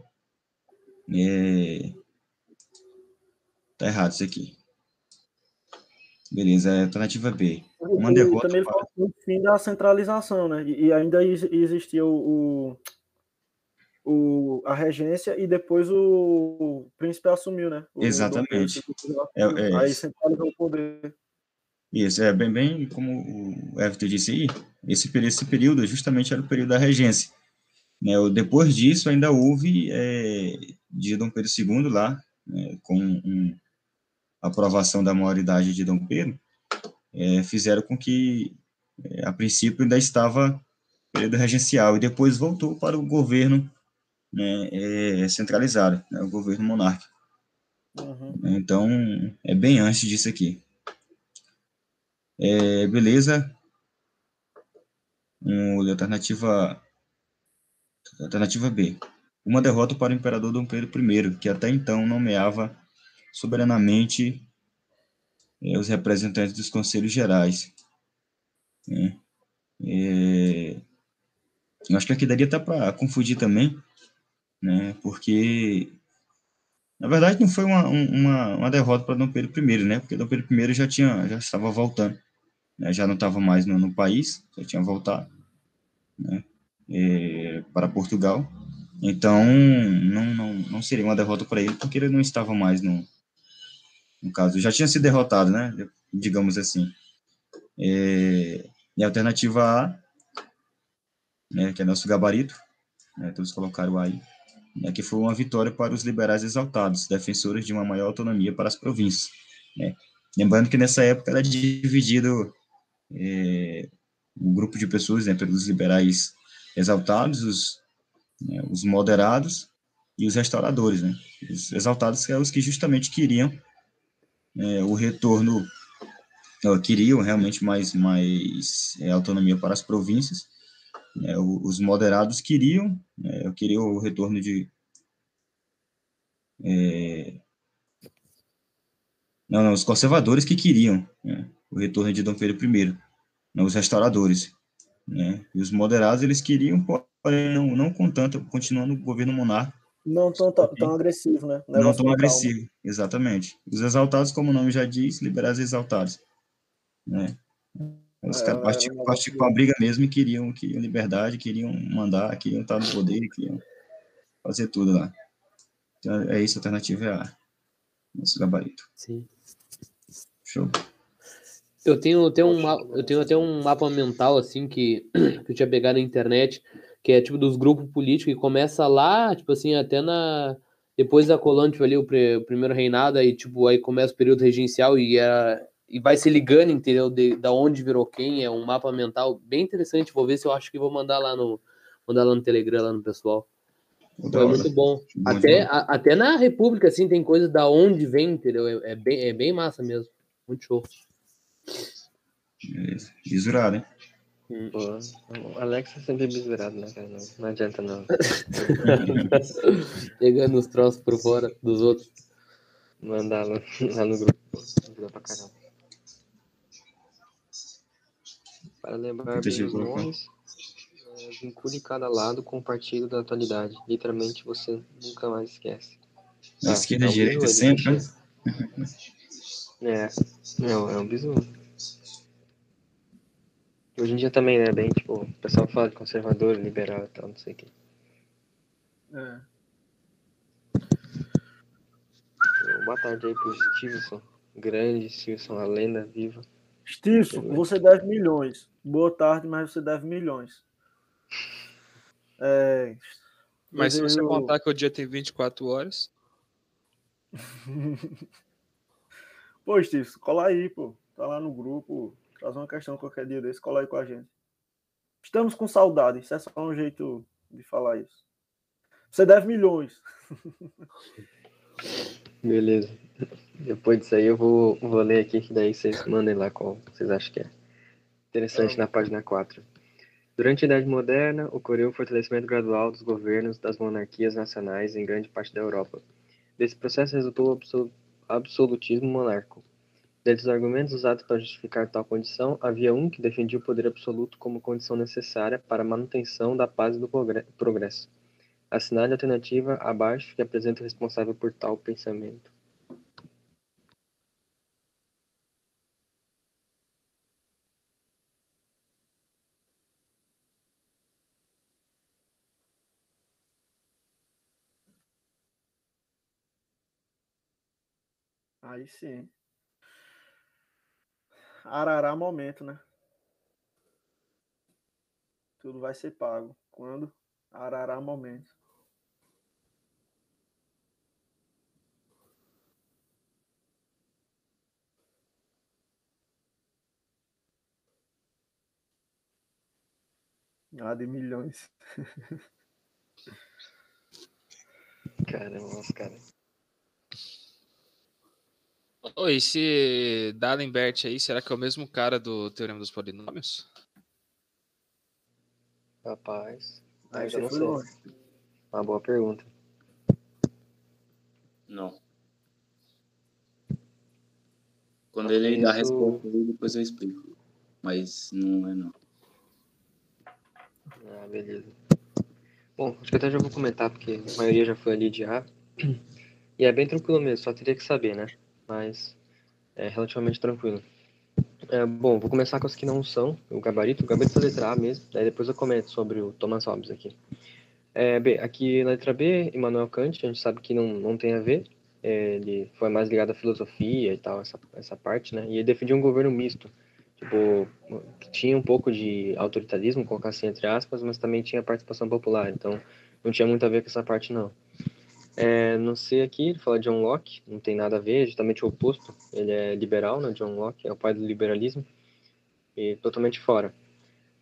é, tá errado isso aqui. Beleza, é alternativa B. Uma derrota. Também para... no fim da centralização, né? E ainda existia o, o, a regência e depois o, o príncipe assumiu, né? O, Exatamente. É, é, aí centralizou o poder. Isso, é bem, bem como o Everton disse aí, esse, esse período justamente era o período da regência. Né, depois disso, ainda houve, é, de Dom Pedro II lá, né, com um, a aprovação da maioridade de Dom Pedro, é, fizeram com que, é, a princípio, ainda estava período regencial, e depois voltou para o governo né, é, centralizado, né, o governo monárquico. Uhum. Então, é bem antes disso aqui. É, beleza. Um, alternativa, alternativa B. Uma derrota para o imperador Dom Pedro I, que até então nomeava soberanamente é, os representantes dos conselhos gerais. Né? É, eu acho que aqui daria até para confundir também, né? porque na verdade não foi uma, uma, uma derrota para Dom Pedro I, né? porque Dom Pedro I já, tinha, já estava voltando né, já não estava mais no, no, país, já tinha voltado né, é, para Portugal. Então, não, não, não seria uma derrota para ele, porque ele não estava mais no, no caso, já tinha sido derrotado, né, digamos assim. É, e a alternativa A, né, que é nosso gabarito, né, todos colocaram aí, né, que foi uma vitória para os liberais exaltados, defensores de uma maior autonomia para as províncias. Né. Lembrando que nessa época era dividido é, um grupo de pessoas, né, pelos liberais exaltados, os, né, os moderados e os restauradores, né? Os exaltados eram os que justamente queriam é, o retorno queriam realmente mais, mais é, autonomia para as províncias. É, os moderados queriam, é, queriam o retorno de. É, não, não, os conservadores que queriam né, o retorno de Dom Pedro I, não os restauradores. Né, e os moderados eles queriam, porém, não, não com tanto, continuando o governo monárquico. Não tão, tão, tão agressivo, né? Não tão agressivo, exatamente. Os exaltados, como o nome já diz, liberais exaltados né? Os é, caras partiam, partiam com a briga mesmo e queriam, queriam liberdade, queriam mandar, queriam estar no poder, queriam fazer tudo lá. Então, é isso, a alternativa é A. Nosso gabarito. Sim. Show. Eu tenho, tenho, um, eu tenho até um mapa mental, assim, que, que eu tinha pegado na internet, que é tipo dos grupos políticos, que começa lá, tipo assim, até na. Depois da colônia, tipo, ali, o, pre, o primeiro reinado, aí, tipo, aí começa o período regencial e é, e vai se ligando, entendeu? De, da onde virou quem, é um mapa mental bem interessante. Vou ver se eu acho que vou mandar lá no mandar lá no Telegram, lá no pessoal. Então, é muito bom. Até, a, até na República, assim, tem coisa da onde vem, entendeu? É, é, bem, é bem massa mesmo. Muito show. Beleza. Visurado, hein? Hum. Pô, o Alex é sempre visurado, né, cara? Não, não adianta, não. Pegando os troços por fora dos outros. Mandar lá, lá no grupo. Ajuda pra caramba. Para lembrar bem os nomes, é, vincule cada lado com o partido da atualidade. Literalmente você nunca mais esquece. Na ah, esquerda e é direita sempre, né? É, é, é um bizu. Hoje em dia também, né? Bem, tipo, o pessoal fala de conservador, liberal e tal, não sei o que. É. Boa tarde aí pro Stevenson. Grande Stevenson, a lenda viva. Stevenson, você deve milhões. Boa tarde, mas você deve milhões. É, mas se você eu... contar que o dia tem 24 horas. pô, Stevenson, cola aí, pô. Tá lá no grupo. Traz uma questão qualquer dia desse, cola aí com a gente. Estamos com saudade. Isso é só um jeito de falar isso. Você deve milhões. Beleza. Depois disso aí eu vou, vou ler aqui, que daí vocês mandem lá qual vocês acham que é. Interessante na página 4. Durante a Idade Moderna, ocorreu o fortalecimento gradual dos governos das monarquias nacionais em grande parte da Europa. Desse processo resultou o absolutismo monárquico. Dentre os argumentos usados para justificar tal condição, havia um que defendia o poder absoluto como condição necessária para a manutenção da paz e do progresso. Assinale a alternativa abaixo que apresenta o responsável por tal pensamento. Aí sim. Arará momento, né? Tudo vai ser pago. Quando? Arará momento. Ah, de milhões. Caramba, os. Oi, esse D'Alembert aí, será que é o mesmo cara do Teorema dos Polinômios? Rapaz, aí já não sei. Uma boa pergunta. Não. Quando ele dá a resposta, depois eu explico. Mas não é não. Ah, beleza. Bom, acho que até já vou comentar, porque a maioria já foi ali de A. E é bem tranquilo mesmo, só teria que saber, né? Mas é relativamente tranquilo. É, bom, vou começar com as que não são, o gabarito, o gabarito da letra A mesmo, daí depois eu comento sobre o Thomas Hobbes aqui. É, bem, aqui na letra B, Immanuel Kant, a gente sabe que não, não tem a ver, é, ele foi mais ligado à filosofia e tal, essa, essa parte, né? E ele defendia um governo misto, tipo, que tinha um pouco de autoritarismo, colocar assim entre aspas, mas também tinha participação popular, então não tinha muito a ver com essa parte não. É, não sei aqui, ele fala John Locke, não tem nada a ver, é justamente o oposto, ele é liberal, né, John Locke, é o pai do liberalismo, e totalmente fora.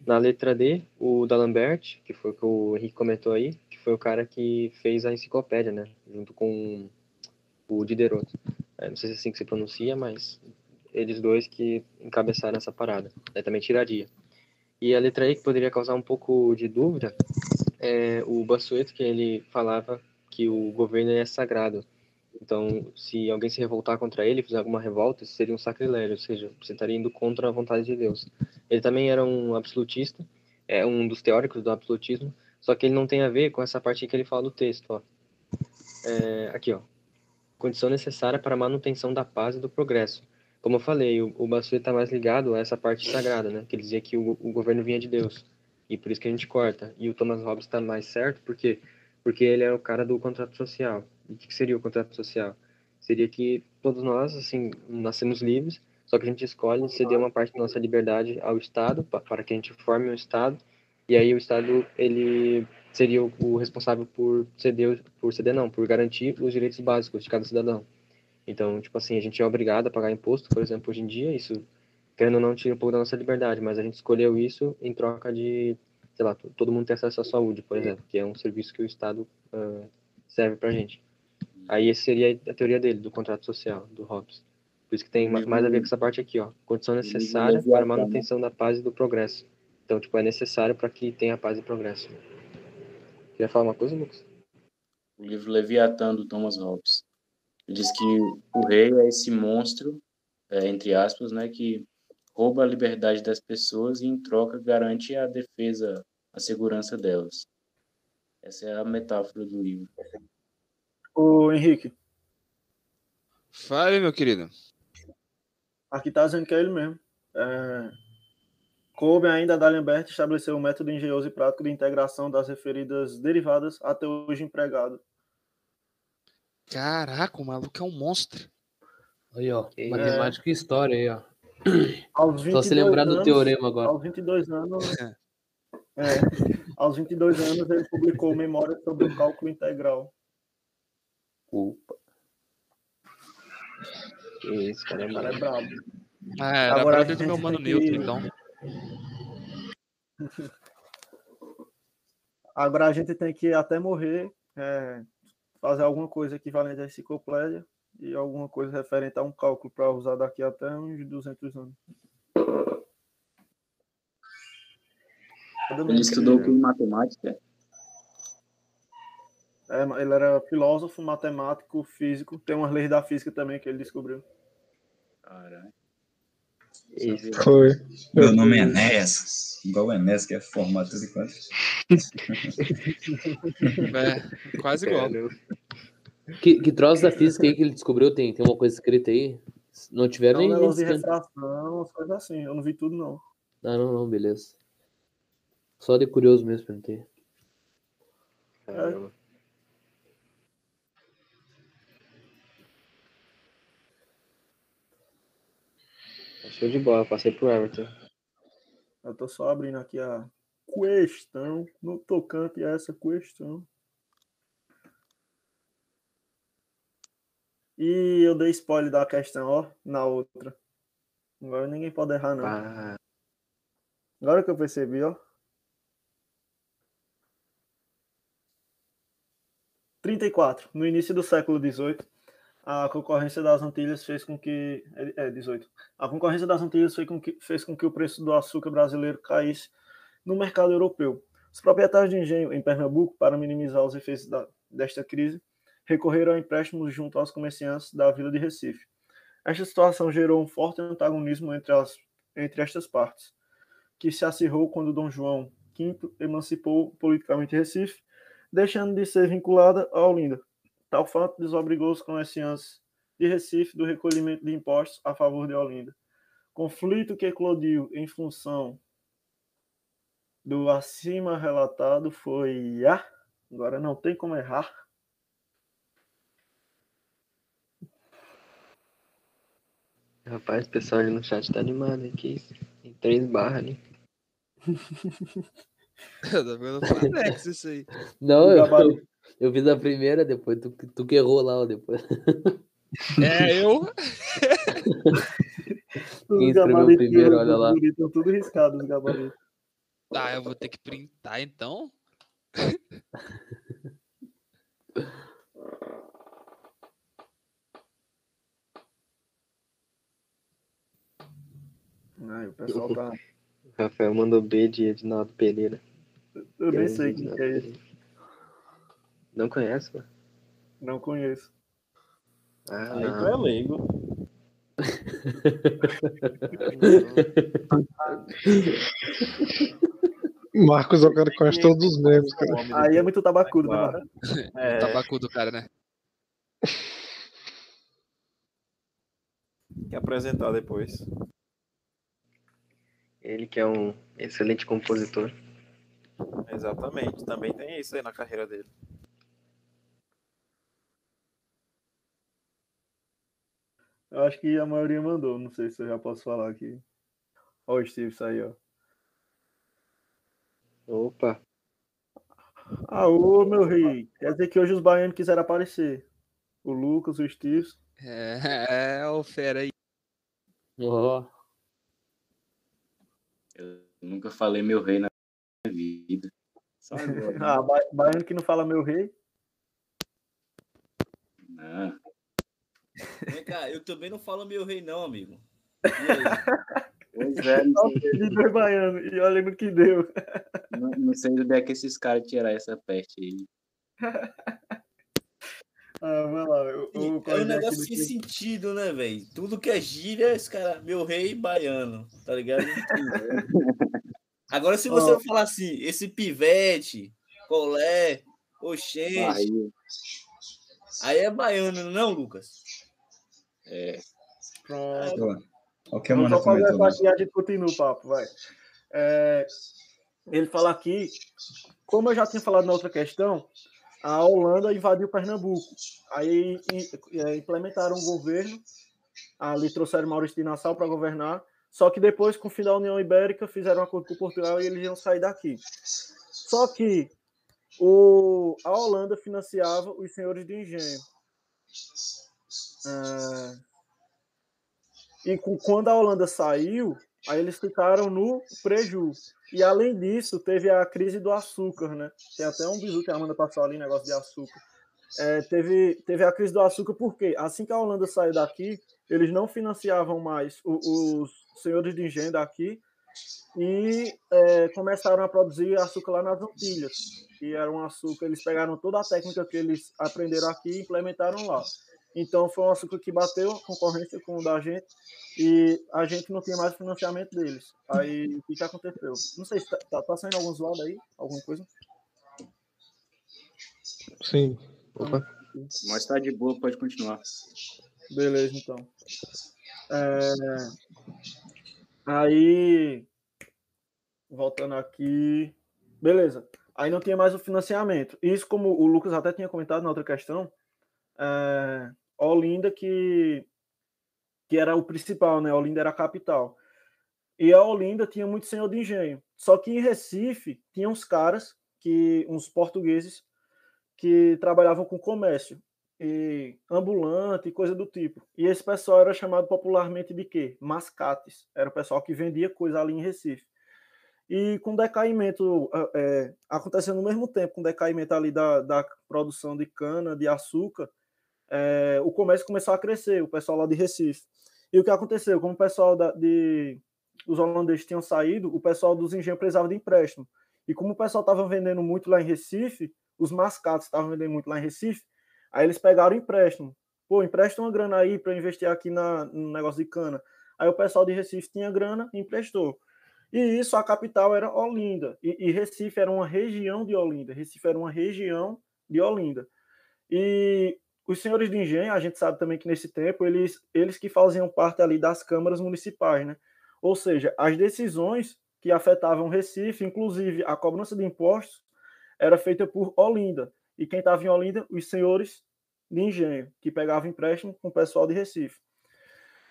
Na letra D, o D'Alembert, que foi o que o Henrique comentou aí, que foi o cara que fez a enciclopédia, né, junto com o Diderot. É, não sei se é assim que se pronuncia, mas eles dois que encabeçaram essa parada. Aí também tiraria. E a letra E que poderia causar um pouco de dúvida é o Bassueto, que ele falava que o governo é sagrado. Então, se alguém se revoltar contra ele, fizer alguma revolta, isso seria um sacrilégio, ou seja, você estaria indo contra a vontade de Deus. Ele também era um absolutista, é um dos teóricos do absolutismo, só que ele não tem a ver com essa parte que ele fala do texto, ó. É, aqui, ó. Condição necessária para a manutenção da paz e do progresso. Como eu falei, o, o está mais ligado a essa parte sagrada, né? Que ele dizia que o, o governo vinha de Deus. E por isso que a gente corta. E o Thomas Hobbes está mais certo, porque porque ele é o cara do contrato social. E o que seria o contrato social? Seria que todos nós, assim, nascemos livres, só que a gente escolhe ceder uma parte da nossa liberdade ao Estado, para que a gente forme um Estado, e aí o Estado, ele seria o, responsável por ceder, por ceder não, por garantir os direitos básicos de cada cidadão. Então, tipo assim, a gente é obrigado a pagar imposto, por exemplo, hoje em dia, isso, querendo ou não, tira um pouco da nossa liberdade, mas a gente escolheu isso em troca de, sei lá, todo mundo ter acesso à saúde, por exemplo, que é um serviço que o Estado uh, serve pra gente. Aí essa seria a teoria dele, do contrato social, do Hobbes. Por isso que tem mais a ver com essa parte aqui, ó. Condição necessária para a manutenção da paz e do progresso. Então, tipo, é necessário para que tenha paz e progresso. Queria falar uma coisa, Lucas? O livro Leviatã, do Thomas Hobbes. Ele diz que o rei é esse monstro, é, entre aspas, né, que rouba a liberdade das pessoas e, em troca, garante a defesa, a segurança delas. Essa é a metáfora do livro. Ô, Henrique. Fale, meu querido. Aqui tá dizendo que é ele mesmo. É... Coube ainda a D'Alembert estabeleceu um método engenhoso e prático de integração das referidas derivadas até hoje empregado Caraca, o maluco é um monstro. Aí, ó. É. Matemática e história aí, ó. Só se lembrar do teorema agora. Aos 22 anos. é, aos 22 anos ele publicou Memória sobre o Cálculo Integral. Opa. Esse cara é, cara é brabo. Ah, era Agora, brother do meu mano Newton, que... então. Agora a gente tem que até morrer é, fazer alguma coisa equivalente à enciclopédia e alguma coisa referente a um cálculo para usar daqui até uns 200 anos. Ele estudou com matemática? É, ele era filósofo, matemático, físico. Tem umas leis da física também que ele descobriu. Caralho. Foi. Meu nome é Enéas. Igual o Enéas, que é formado tudo quanto. É, quase igual. Que, que troço da física aí que ele descobriu? Tem, tem uma coisa escrita aí? Não tiveram nem. Não, de refração, as coisas assim. Eu não vi tudo, não. Ah, não, não, beleza. Só de curioso mesmo, perguntei. Caramba. Show de bola, passei pro Everton. Eu tô só abrindo aqui a questão, no tocante a essa questão. E eu dei spoiler da questão, ó, na outra. Agora ninguém pode errar, não. Ah. Agora que eu percebi, ó. 34. No início do século XVIII, a concorrência das Antilhas fez com que. É, 18. A concorrência das Antilhas fez com, que, fez com que o preço do açúcar brasileiro caísse no mercado europeu. Os proprietários de engenho em Pernambuco, para minimizar os efeitos da, desta crise, recorreram a empréstimos junto aos comerciantes da vila de Recife. Esta situação gerou um forte antagonismo entre, as, entre estas partes, que se acirrou quando Dom João V emancipou politicamente Recife, deixando de ser vinculada a Olinda. Tal fato desobrigou os comerciantes de Recife do recolhimento de impostos a favor de Olinda. Conflito que eclodiu em função do acima relatado foi ah, agora não tem como errar. Rapaz, o pessoal ali no chat tá animado aqui. Tem três barras ali. Tá isso aí. Não, eu, eu, eu vi da primeira, depois tu, tu que errou lá, depois. É, eu. Quem escreveu primeiro, olha lá. Estão tudo riscado os gabaritos. Ah, tá, eu vou ter que printar então? Ai, ah, o pessoal tá. Rafael mandou B de Edinaldo Pereira. Eu nem sei Edinaldo que é. Pereira. Não conhece, mano? Não conheço. Ah, Aí tu não. é leigo. Marcos é o cara que conhece todos os memes, cara. Aí é muito tabacudo, né, mano? É, Tabacu do cara, né? tem que apresentar depois. Ele que é um excelente compositor. Exatamente. Também tem isso aí na carreira dele. Eu acho que a maioria mandou, não sei se eu já posso falar aqui. Ó o Steve aí, ó. Opa, Ah, ô meu rei, quer dizer que hoje os baianos quiseram aparecer. O Lucas, o Steve. É, é o fera aí. Ó, Eu nunca falei meu rei na. Só agora. Ah, ba- baiano que não fala meu rei. Não. Vem cá, eu também não falo meu rei, não, amigo. Pois é, não sei, baianos. E olha no que deu. não, não sei onde é que esses caras tiraram essa peste aí. Ah, vai lá. O, E o é um negócio sem do- sentido, né, velho? Tudo que é gíria, esse cara, meu rei baiano, tá ligado? Agora, se você Ó. falar assim, esse pivete, colé, oxente, Aí, aí é baiano, não, Lucas? é, Pronto. A Vamos só fazer comentou. essa né? aqui e a gente continua o papo, vai. É, ele fala aqui, como eu já tinha falado na outra questão, a Holanda invadiu Pernambuco. Aí é, implementaram um governo, ali trouxeram Maurício de Nassau para governar, só que depois, com o fim da União Ibérica, fizeram um acordo com Portugal e eles iam sair daqui. Só que o, a Holanda financiava os senhores de engenho. É, e com- quando a Holanda saiu, aí eles ficaram no preju. E além disso, teve a crise do açúcar, né? Tem até um bisu que a Amanda passou ali, negócio de açúcar. É, teve, teve a crise do açúcar porque assim que a Holanda saiu daqui, eles não financiavam mais o- os senhores de engenho daqui e é, começaram a produzir açúcar lá nas Antilhas. E era um açúcar, eles pegaram toda a técnica que eles aprenderam aqui e implementaram lá. Então foi um açúcar que bateu a concorrência com o da gente e a gente não tinha mais financiamento deles. Aí o que, que aconteceu? Não sei se tá, tá, saindo algum zoado aí, alguma coisa. Sim. opa. mas tá de boa, pode continuar. Beleza, então. É, Aí, voltando aqui. Beleza. Aí não tinha mais o financiamento. Isso, como o Lucas até tinha comentado na outra questão, é... Olinda que, que era o principal, né? Olinda era a capital. E a Olinda tinha muito senhor de engenho. Só que em Recife tinha uns caras, que uns portugueses, que trabalhavam com comércio e ambulante coisa do tipo. E esse pessoal era chamado popularmente de quê? Mascates. Era o pessoal que vendia coisa ali em Recife. E com decaimento, é, acontecendo no mesmo tempo, com decaimento ali da, da produção de cana, de açúcar, é, o comércio começou a crescer, o pessoal lá de Recife. E o que aconteceu? Como o pessoal da, de, os holandeses tinham saído, o pessoal dos engenhos precisava de empréstimo. E como o pessoal estava vendendo muito lá em Recife, os mascates estavam vendendo muito lá em Recife, Aí eles pegaram empréstimo. Pô, empresta uma grana aí para investir aqui na, no negócio de cana. Aí o pessoal de Recife tinha grana e emprestou. E isso, a capital era Olinda. E, e, Recife era uma região de Olinda. Recife era uma região de Olinda. E os senhores de engenho, a gente sabe também que nesse tempo, eles, eles que faziam parte ali das câmaras municipais, né? Ou seja, as decisões que afetavam Recife, inclusive a cobrança de impostos, era feita por Olinda. E quem estava em Olinda? Os senhores de engenho, que pegavam empréstimo com o pessoal de Recife.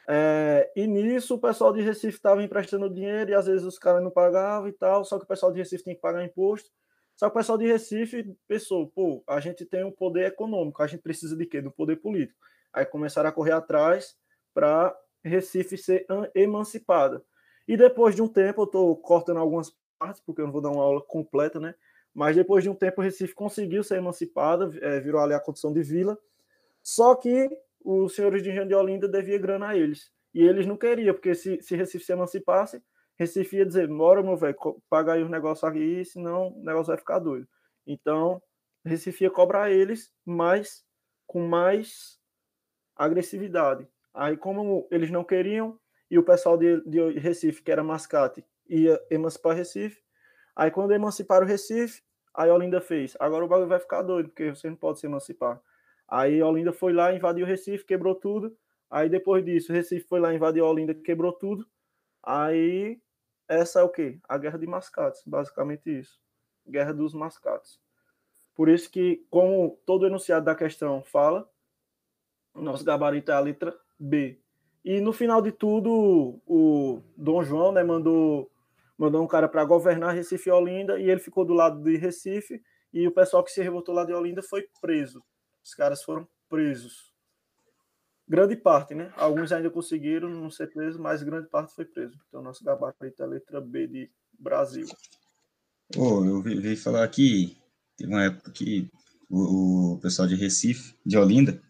É, e nisso o pessoal de Recife estava emprestando dinheiro e às vezes os caras não pagavam e tal, só que o pessoal de Recife tinha que pagar imposto. Só que o pessoal de Recife pensou, pô, a gente tem um poder econômico, a gente precisa de quê? Do poder político. Aí começaram a correr atrás para Recife ser emancipada. E depois de um tempo, eu estou cortando algumas partes, porque eu não vou dar uma aula completa, né? Mas depois de um tempo, o Recife conseguiu ser emancipada, é, virou ali a condição de vila. Só que os senhores de engenho de Olinda deviam grana a eles. E eles não queriam, porque se, se Recife se emancipasse, Recife ia dizer, bora, meu velho, paga aí os negócios aqui, senão o negócio vai ficar doido. Então, Recife ia cobrar eles, mas com mais agressividade. Aí, como eles não queriam, e o pessoal de, de Recife, que era mascate, ia emancipar Recife, aí quando emanciparam o Recife, aí Olinda fez, agora o bagulho vai ficar doido, porque você não pode se emancipar. Aí Olinda foi lá, invadiu Recife, quebrou tudo, aí depois disso, Recife foi lá, invadiu Olinda, quebrou tudo, aí essa é o quê? A guerra de mascates, basicamente isso. Guerra dos mascates. Por isso que, como todo enunciado da questão fala, nosso gabarito é a letra B. E no final de tudo, o Dom João né, mandou, mandou um cara para governar Recife e Olinda, e ele ficou do lado de Recife, e o pessoal que se revoltou lá de Olinda foi preso. Os caras foram presos. Grande parte, né? Alguns ainda conseguiram não ser presos, mas grande parte foi preso. Então, nosso gabarito é a letra B de Brasil. Oh, eu vi, falar aqui, teve uma época que o, o pessoal de Recife, de Olinda,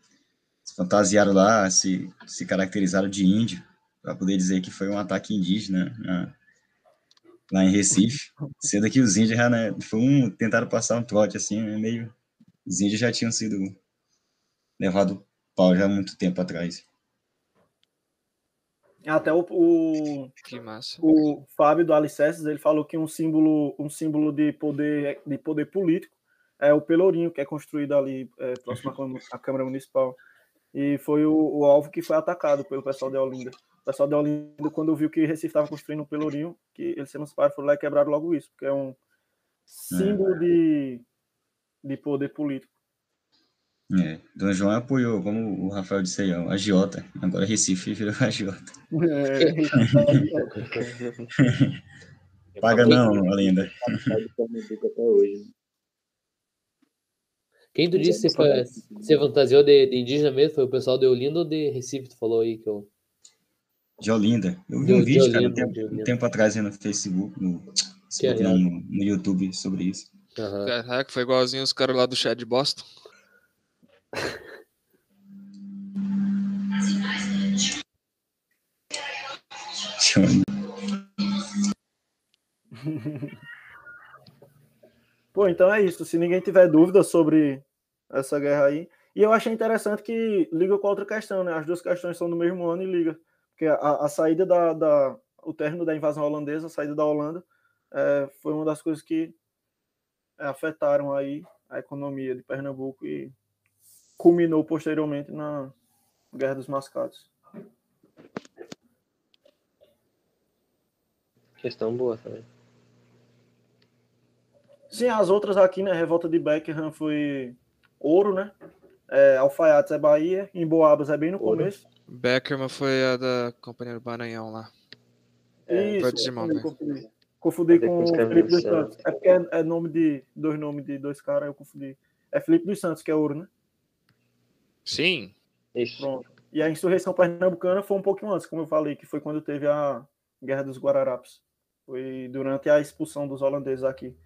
se fantasiaram lá, se, se caracterizaram de índio, para poder dizer que foi um ataque indígena né, lá em Recife, sendo que os índios já, né, foi um, tentaram passar um trote, assim, né, meio... Os índios já tinham sido levados pau já há muito tempo atrás. Até o, o, Que massa. o Fábio do Alicerces, ele falou que um símbolo, um símbolo de poder, de poder político é o Pelourinho, que é construído ali é, próximo à Câmara- à Câmara Municipal. E foi o, o alvo que foi atacado pelo pessoal de Olinda. O pessoal de Olinda, quando viu que Recife estava construindo um Pelourinho, que eles se emanciparam, foram lá e quebraram logo isso, porque é um símbolo de, de poder político. É, Dom João apoiou, como o Rafael disse aí, ó, o agiota. Agora Recife virou agiota. Paga não, Olinda. até hoje. Quem tu disse que você, você fantasiou de, de indígena mesmo? Foi o pessoal de Olinda ou de Recife? Tu falou aí que eu. De Olinda. Eu vi De- um de vídeo, cara, um Olinda, tempo, Olinda. um tempo atrás aí no Facebook, no, é não, no, no YouTube sobre isso. Aham. Caraca, foi igualzinho os caras lá do chat de Boston. Pô, então é isso. Se ninguém tiver dúvida sobre essa guerra aí. E eu achei interessante que liga com a outra questão, né? As duas questões são do mesmo ano e liga. Porque a, a saída da, da. O término da invasão holandesa, a saída da Holanda, é, foi uma das coisas que é, afetaram aí a economia de Pernambuco e culminou posteriormente na Guerra dos Mascates. Questão boa também. Sim, as outras aqui, né? Revolta de Beckham foi ouro, né? É, Alfaiates é Bahia, Emboabas é bem no Ouro. começo. Beckerman foi a da Companhia do Maranhão lá. É, foi Isso, irmão, confundi, né? confundi. Confundi Confundi com o Felipe dos. Santos. É porque é, é nome de dois nomes de dois caras, eu confundi. É Felipe dos Santos, que é ouro, né? Sim. Isso. Pronto. E a insurreição pernambucana foi um pouquinho antes, como eu falei, que foi quando teve a Guerra dos Guararapes. Foi durante a expulsão dos holandeses aqui.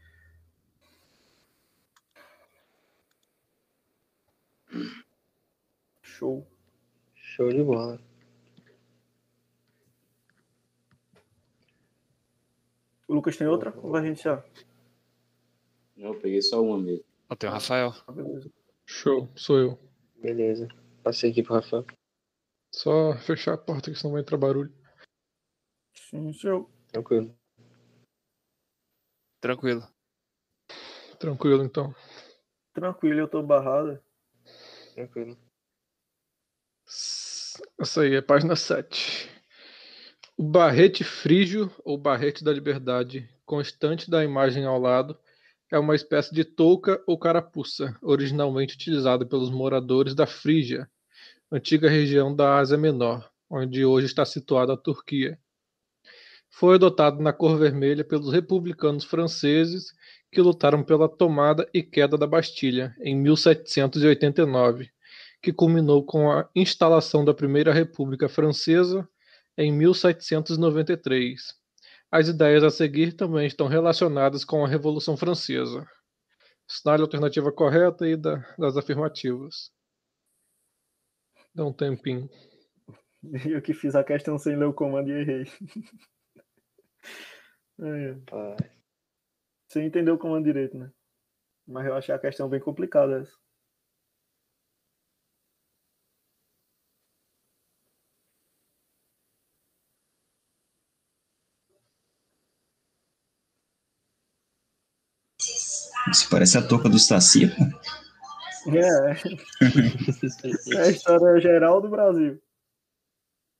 Show. Show de bola. O Lucas tem outra? Ou vai iniciar? Não, eu peguei só uma mesmo. Ó, tem o Rafael. Ah. Show, sou eu. Beleza. Passei aqui pro Rafael. Só fechar a porta que senão vai entrar barulho. Sim, show. Tranquilo. Tranquilo. Tranquilo então. Tranquilo, eu tô barrado. Tranquilo. Essa aí é página 7. O barrete frígio ou barrete da liberdade, constante da imagem ao lado, é uma espécie de touca ou carapuça, originalmente utilizada pelos moradores da Frígia, antiga região da Ásia Menor, onde hoje está situada a Turquia. Foi adotado na cor vermelha pelos republicanos franceses que lutaram pela tomada e queda da Bastilha em 1789 que culminou com a instalação da Primeira República Francesa em 1793. As ideias a seguir também estão relacionadas com a Revolução Francesa. Assinale a alternativa correta e da- das afirmativas. Dá um tempinho. Eu que fiz a questão sem ler o comando e errei. É, Você entendeu o comando direito, né? Mas eu achei a questão bem complicada essa. Isso parece a touca do Saci. É, é a história geral do Brasil.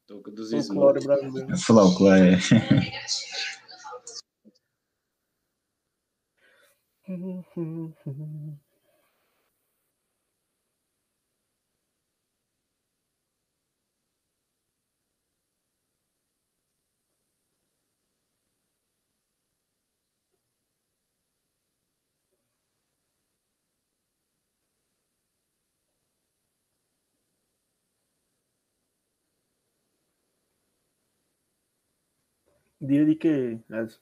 Toca dos Folclore brasileiro. É Folclore, é. Dia de que, Edson?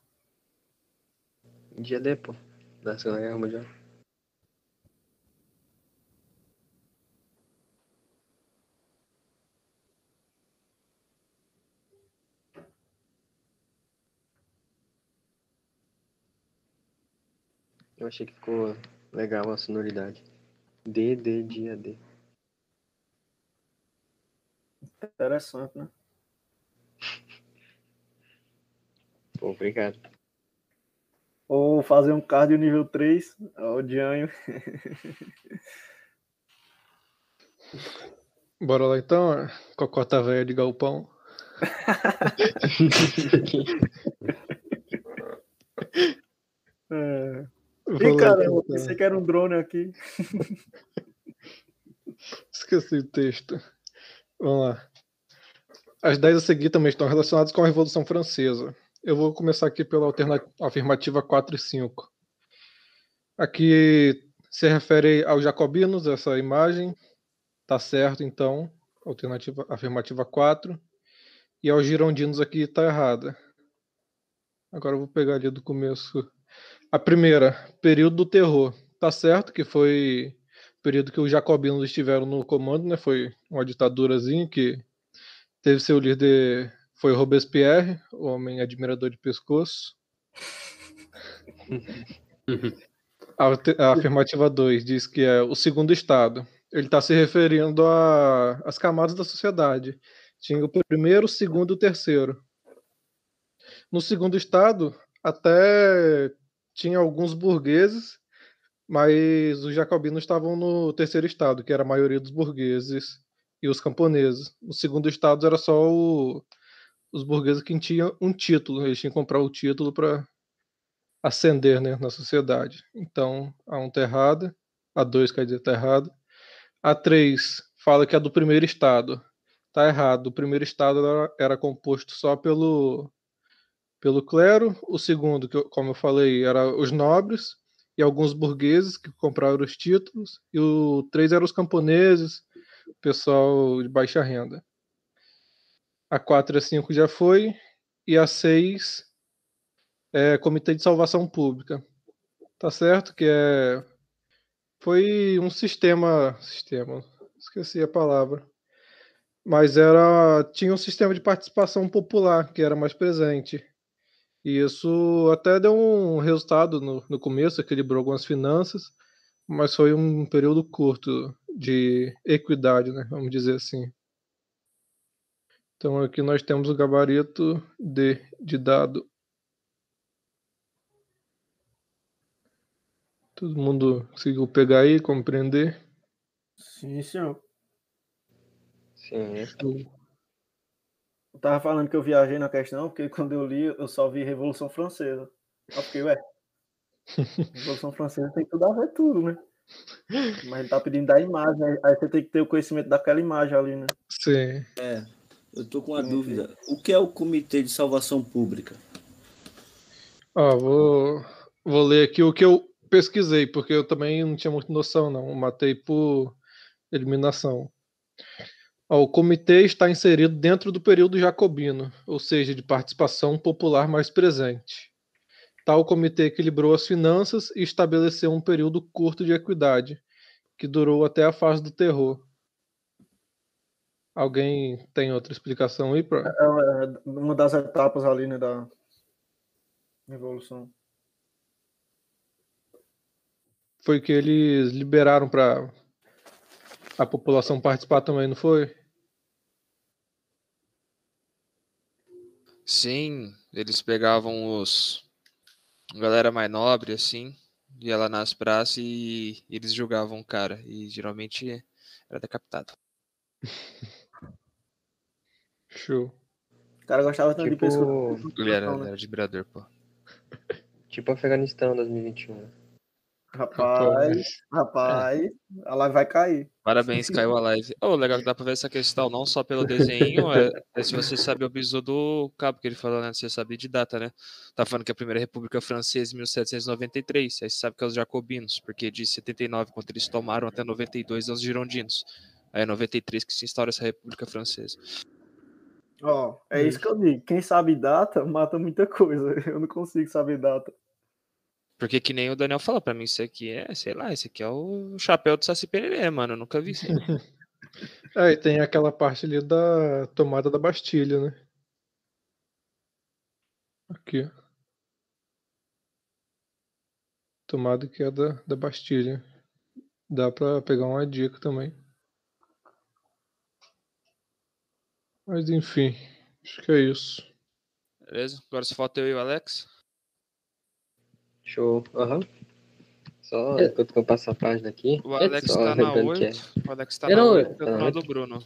Dia D, pô. Da Segunda Guerra Mundial. Eu achei que ficou legal a sonoridade. D, D, dia D. Interessante, né? Pô, obrigado. Ou fazer um cardio nível 3, o Dianho. Bora lá então, cocota velha de galpão. É. Ih, eu pensei que era um drone aqui. Esqueci o texto. Vamos lá. As 10 a seguir também estão relacionadas com a Revolução Francesa. Eu vou começar aqui pela afirmativa 4 e 5. Aqui se refere aos jacobinos, essa imagem. Tá certo, então. Alternativa afirmativa 4. E aos girondinos aqui tá errada. Agora eu vou pegar ali do começo. A primeira, período do terror. Tá certo que foi período que os jacobinos estiveram no comando, né? Foi uma ditadurazinha que teve seu líder foi Robespierre, o homem admirador de pescoço. A, afirmativa 2 diz que é o segundo estado. Ele está se referindo a- às camadas da sociedade. Tinha o primeiro, o segundo e o terceiro. No segundo estado, até tinha alguns burgueses, mas os jacobinos estavam no terceiro estado, que era a maioria dos burgueses e os camponeses. No segundo estado era só o- os burgueses que tinham um título, eles tinham que comprar o título para ascender né, na sociedade. Então, a 1 está errada, a 2 quer dizer está errada. A 3 fala que é do primeiro estado. Está errado. O primeiro estado era, era composto só pelo, pelo clero. O segundo, que como eu falei, era os nobres e alguns burgueses que compraram os títulos. E o 3 eram os camponeses, o pessoal de baixa renda. A 4 e a 5 já foi. E a 6 é Comitê de Salvação Pública. Tá certo que é foi um sistema, sistema, esqueci a palavra. Mas era tinha um sistema de participação popular que era mais presente. E isso até deu um resultado no, no começo, equilibrou algumas finanças, mas foi um período curto de equidade, né? Vamos dizer assim. Então aqui nós temos o gabarito D de dado. Todo mundo conseguiu pegar aí, compreender? Sim, senhor. Sim. Eu tava falando que eu viajei na questão, porque quando eu li, eu só vi Revolução Francesa. Eu fiquei, ué, Revolução Francesa tem tudo a ver tudo, né? Mas ele tá pedindo da imagem, aí- aí você tem que ter o conhecimento daquela imagem ali, né? Sim. É, eu tô com uma dúvida. O que é o Comitê de Salvação Pública? Ó, vou, vou ler aqui o que eu pesquisei, porque eu também não tinha muita noção, não. Matei por eliminação. Ó, o comitê está inserido dentro do período jacobino, ou seja, de participação popular mais presente. Tal comitê equilibrou as finanças e estabeleceu um período curto de equidade, que durou até a fase do terror. Alguém tem outra explicação aí para? É é uma das etapas ali, né, da evolução. Foi que eles liberaram para a população participar também, não foi? Sim, eles pegavam os. Galera mais nobre, assim, ia lá nas praças e eles julgavam o cara. E geralmente era decapitado. Show. O cara gostava tanto de Tipo. Ele era, né? ele era de Brador, pô. tipo Afeganistão 2021. né? Rapaz, rapaz, a live vai cair. Parabéns, caiu a live. Oh, legal que dá pra ver essa questão, não só pelo desenho, é, é se você sabe o bisu do cabo que ele falou, né? Você sabe de data, né? Tá falando que a Primeira República Francesa em 1793, aí você sabe que é os jacobinos, porque de 79, quando eles tomaram, até 92 é os girondinos. Aí é 93 que se instaura essa República Francesa. Ó, é isso que eu digo. Quem sabe data mata muita coisa. Eu não consigo saber data. Porque que nem o Daniel falou pra mim, isso aqui é, sei lá, esse aqui é o chapéu do Saci Pererê, mano, eu nunca vi isso. aí. É, e tem aquela parte ali da tomada da Bastilha, né? Aqui. Tomada que é da, da Bastilha. Dá pra pegar uma dica também. Mas enfim, acho que é isso. Beleza? Agora só falta eu e o Alex. Show. Aham. Só É. enquanto que eu passo a página aqui. O Alex só tá na lembrando que 8. O Alex tá Eu na não- 8, eu Ah. do Bruno.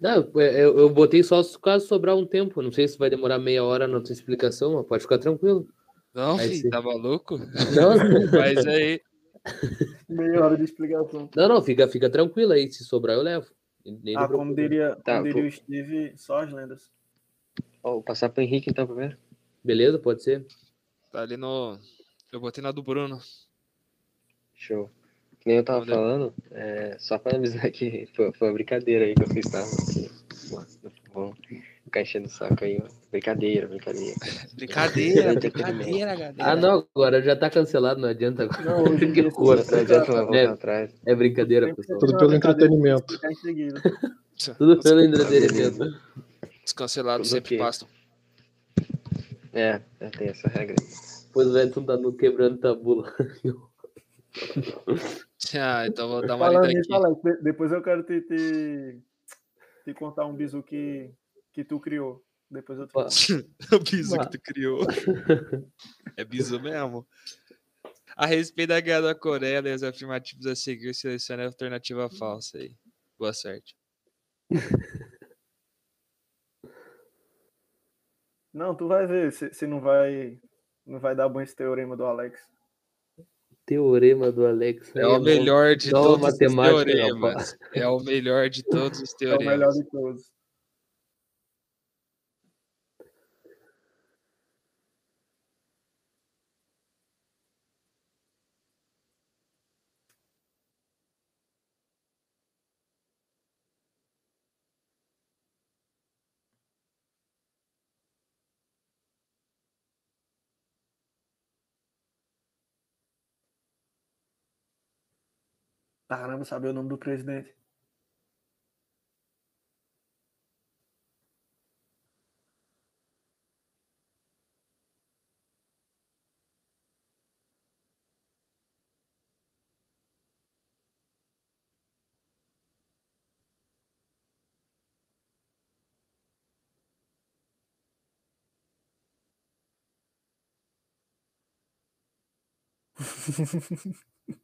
Não, eu, eu botei só caso sobrar um tempo. Não sei se vai demorar meia hora na tua explicação, mas pode ficar tranquilo. Não, Aí filho, sim. tá maluco? Não, Mas aí, Meia hora de explicação. não, não fica, fica tranquilo aí. Se sobrar, eu levo. Te Ah, como diria, Tá, como diria o Steve, só as lendas. Ó, vou passar pro Henrique então primeiro. Beleza, pode ser. tá ali no. Eu botei na do Bruno. Show. Que nem eu tava Valeu. falando, é, só pra avisar que foi, foi uma brincadeira aí que eu fiz, tá? Porque, vão ficar enchendo o saco aí, ó. Brincadeira, brincadeira. Brincadeira, Entretenimento. galera. Ah, não, agora já tá cancelado, não adianta agora. Não, hoje Que horror. Não adianta voltar É. atrás. É brincadeira, pessoal. Tudo pelo entretenimento. Tudo pelo entretenimento. Os cancelados Tudo sempre passam. É, é, tem essa regra. Pois o Edson tá no quebrando tabula. Ah, então vou dar uma Falando lida aqui. Alex, depois eu quero te, te, te contar um bisu que, que tu criou. Depois eu te conto. o biso que tu criou. É biso mesmo. A respeito da guerra da Coreia e os afirmativos a seguir, selecione a alternativa falsa aí. Boa sorte. Não, tu vai ver se, se não vai não vai dar bom esse teorema do Alex. Teorema do Alex. É aí o melhor de todos os teoremas. É o melhor de todos os É o melhor teoremas. de todos. Caramba, saber o nome do presidente.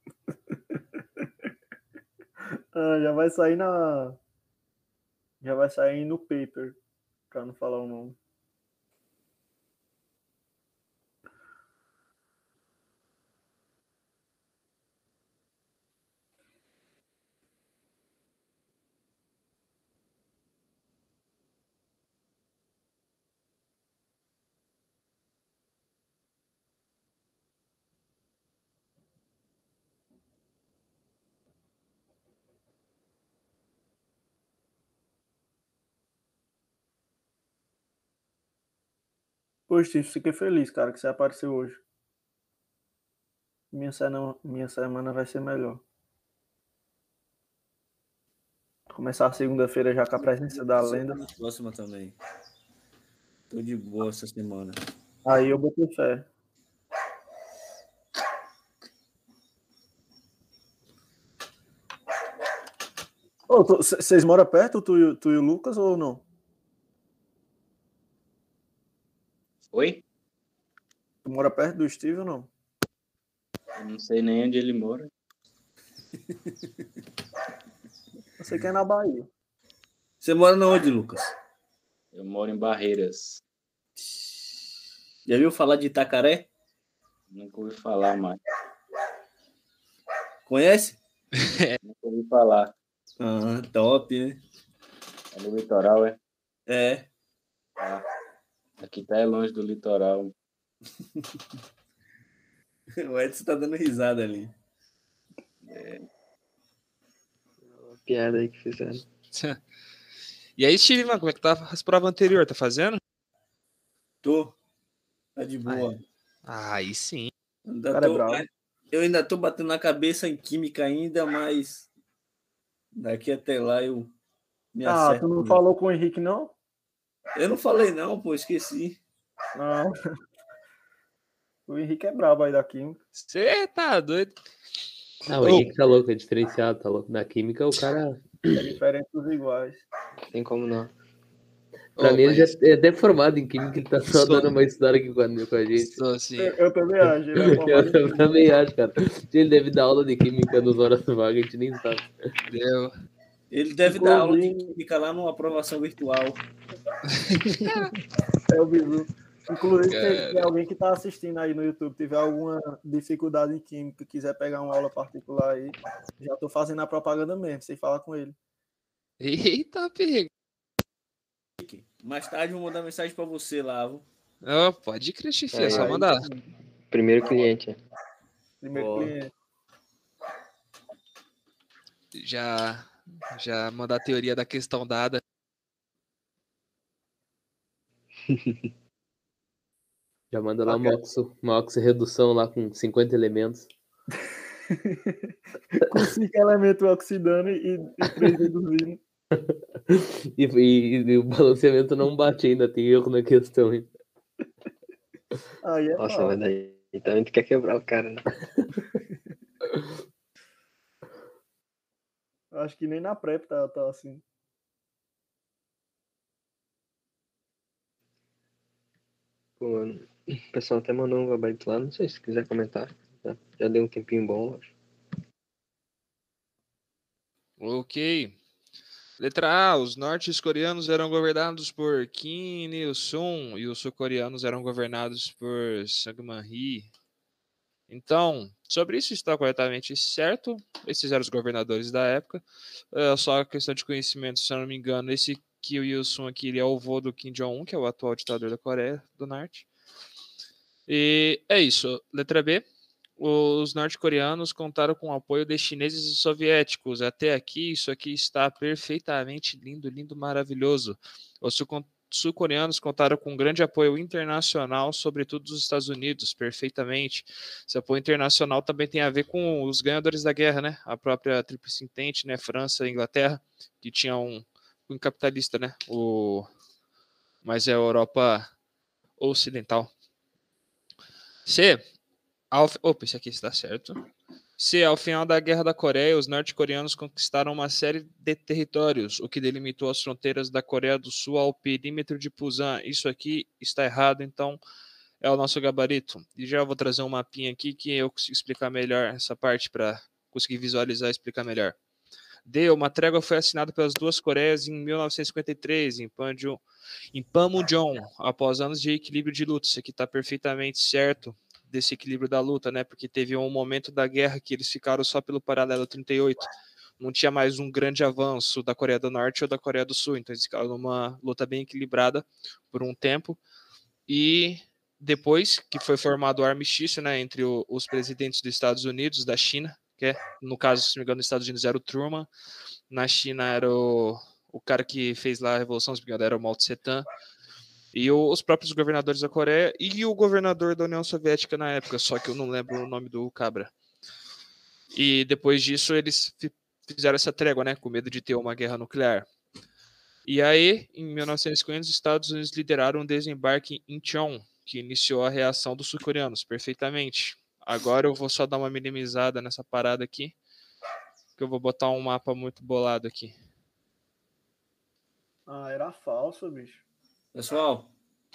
Ah, já vai sair na. Já vai sair no paper, pra não falar o nome. Pô, Steve, fiquei feliz, cara, que você apareceu hoje. Minha semana, minha semana vai ser melhor. Começar a segunda-feira já com a presença da lenda. Próxima também. Tô de boa essa semana. Aí eu botei fé. Vocês moram perto, tu, tu e o Lucas, ou não? Oi? Tu mora perto do Steve ou não? Eu não sei nem onde ele mora. Eu sei que é na Bahia. Você mora na onde, Lucas? Eu moro em Barreiras. Já viu falar de Itacaré? Nunca ouvi falar mais. Conhece? Nunca ouvi falar. Ah, top, né? É do litoral, é? É. Ah, aqui tá é longe do litoral. O Edson tá dando risada ali. Piada aí que fizeram. E aí, Steve, mano, como é que tá as provas anteriores? Tá fazendo? Tô. Tá de boa. Ah, aí sim. Ainda cara é tô- bravo. eu ainda tô batendo na cabeça em química ainda, mas daqui até lá eu me Ah, acerto. tu não falou com o Henrique, não? Eu não falei não, pô, esqueci. Não. O Henrique é brabo aí da Química. Você tá doido? Ah, o Henrique tá louco, é diferenciado, tá louco. Na química, o cara. É diferente dos iguais. Tem como não. Pra Ô, mim, ele mas- já é até formado em química, ele tá só Sou- dando uma história aqui com a, gente. Sou assim. Eu, eu também acho. Ele é Eu, também acho, cara. Ele deve dar aula de química nos horas vagas, a gente nem sabe. Deu. Ele deve dar aula de química lá numa aprovação virtual. É o bizu. Inclusive, se Cara. alguém que está assistindo aí no YouTube, tiver alguma dificuldade em química, quiser pegar uma aula particular aí, já estou fazendo a propaganda mesmo, sem falar com ele. Eita, pega. Mais tarde eu vou mandar mensagem pra você lá. viu? Ó, pode crer, Chifre, é Aí, só mandar. Primeiro cliente. Primeiro Boa. cliente. Já, já mandar a teoria da questão dada. Já manda lá uma, oxo, uma oxirredução lá com 50 elementos. Com cinco elementos oxidando e, e três reduzindo. E, e- e o balanceamento não bate ainda, tem erro na questão. hein? Aí é Nossa, mal. mas daí também tu quer quebrar o cara, né? Acho que nem na PrEP tá, tá assim. Mano, o pessoal até mandou um gabarito lá, não sei se quiser comentar. Já, deu um tempinho bom, acho. Ok. Letra A. Os norte-coreanos eram governados por Kim Il-sung e os sul-coreanos eram governados por Sangman-hee. Então, sobre isso está corretamente certo. Esses eram os governadores da época. É só questão de conhecimento, se eu não me engano, esse Kim Il-sung aqui ele é o avô do Kim Jong-un, que é o atual ditador da Coreia do Norte. E é isso. Letra B. Os norte-coreanos contaram com o apoio de chineses e soviéticos. Até aqui, isso aqui está perfeitamente lindo, lindo, maravilhoso. Os sul- sul-coreanos contaram com grande apoio internacional, sobretudo dos Estados Unidos, perfeitamente. Esse apoio internacional também tem a ver com os ganhadores da guerra, né? A própria Tríplice Entente, né? França e Inglaterra, que tinham um, um capitalista, né? O... Mas é a Europa Ocidental. C. Ao... Opa, esse aqui está certo. Se, ao final da Guerra da Coreia, os norte-coreanos conquistaram uma série de territórios, o que delimitou as fronteiras da Coreia do Sul ao perímetro de Pusan. Isso aqui está errado, então é o nosso gabarito. E já vou trazer um mapinha aqui que eu consigo explicar melhor essa parte para conseguir visualizar e explicar melhor. D. Uma trégua foi assinada pelas duas Coreias em 1953, em Panmunjom, em Panmunjom, após anos de equilíbrio de luta. Isso aqui está perfeitamente certo desse equilíbrio da luta, né? Porque teve um momento da guerra que eles ficaram só pelo paralelo 38. Não tinha mais um grande avanço da Coreia do Norte ou da Coreia do Sul. Então eles ficaram numa luta bem equilibrada por um tempo. E depois que foi formado o armistício, né, entre o- os presidentes dos Estados Unidos, da China, que é, no caso, se não me engano, nos Estados Unidos era o Truman, na China era o, o cara que fez lá a revolução, se não me engano, era o Mao Tse Tung, e o- os próprios governadores da Coreia e o governador da União Soviética na época, só que eu não lembro o nome do cabra. E depois disso eles fi- fizeram essa trégua, né? Com medo de ter uma guerra nuclear. E aí, em 1950, os Estados Unidos lideraram um desembarque em Incheon, que iniciou a reação dos sul-coreanos perfeitamente. Agora eu vou só dar uma minimizada nessa parada aqui, que eu vou botar um mapa muito bolado aqui. Ah, era falso, bicho. Pessoal,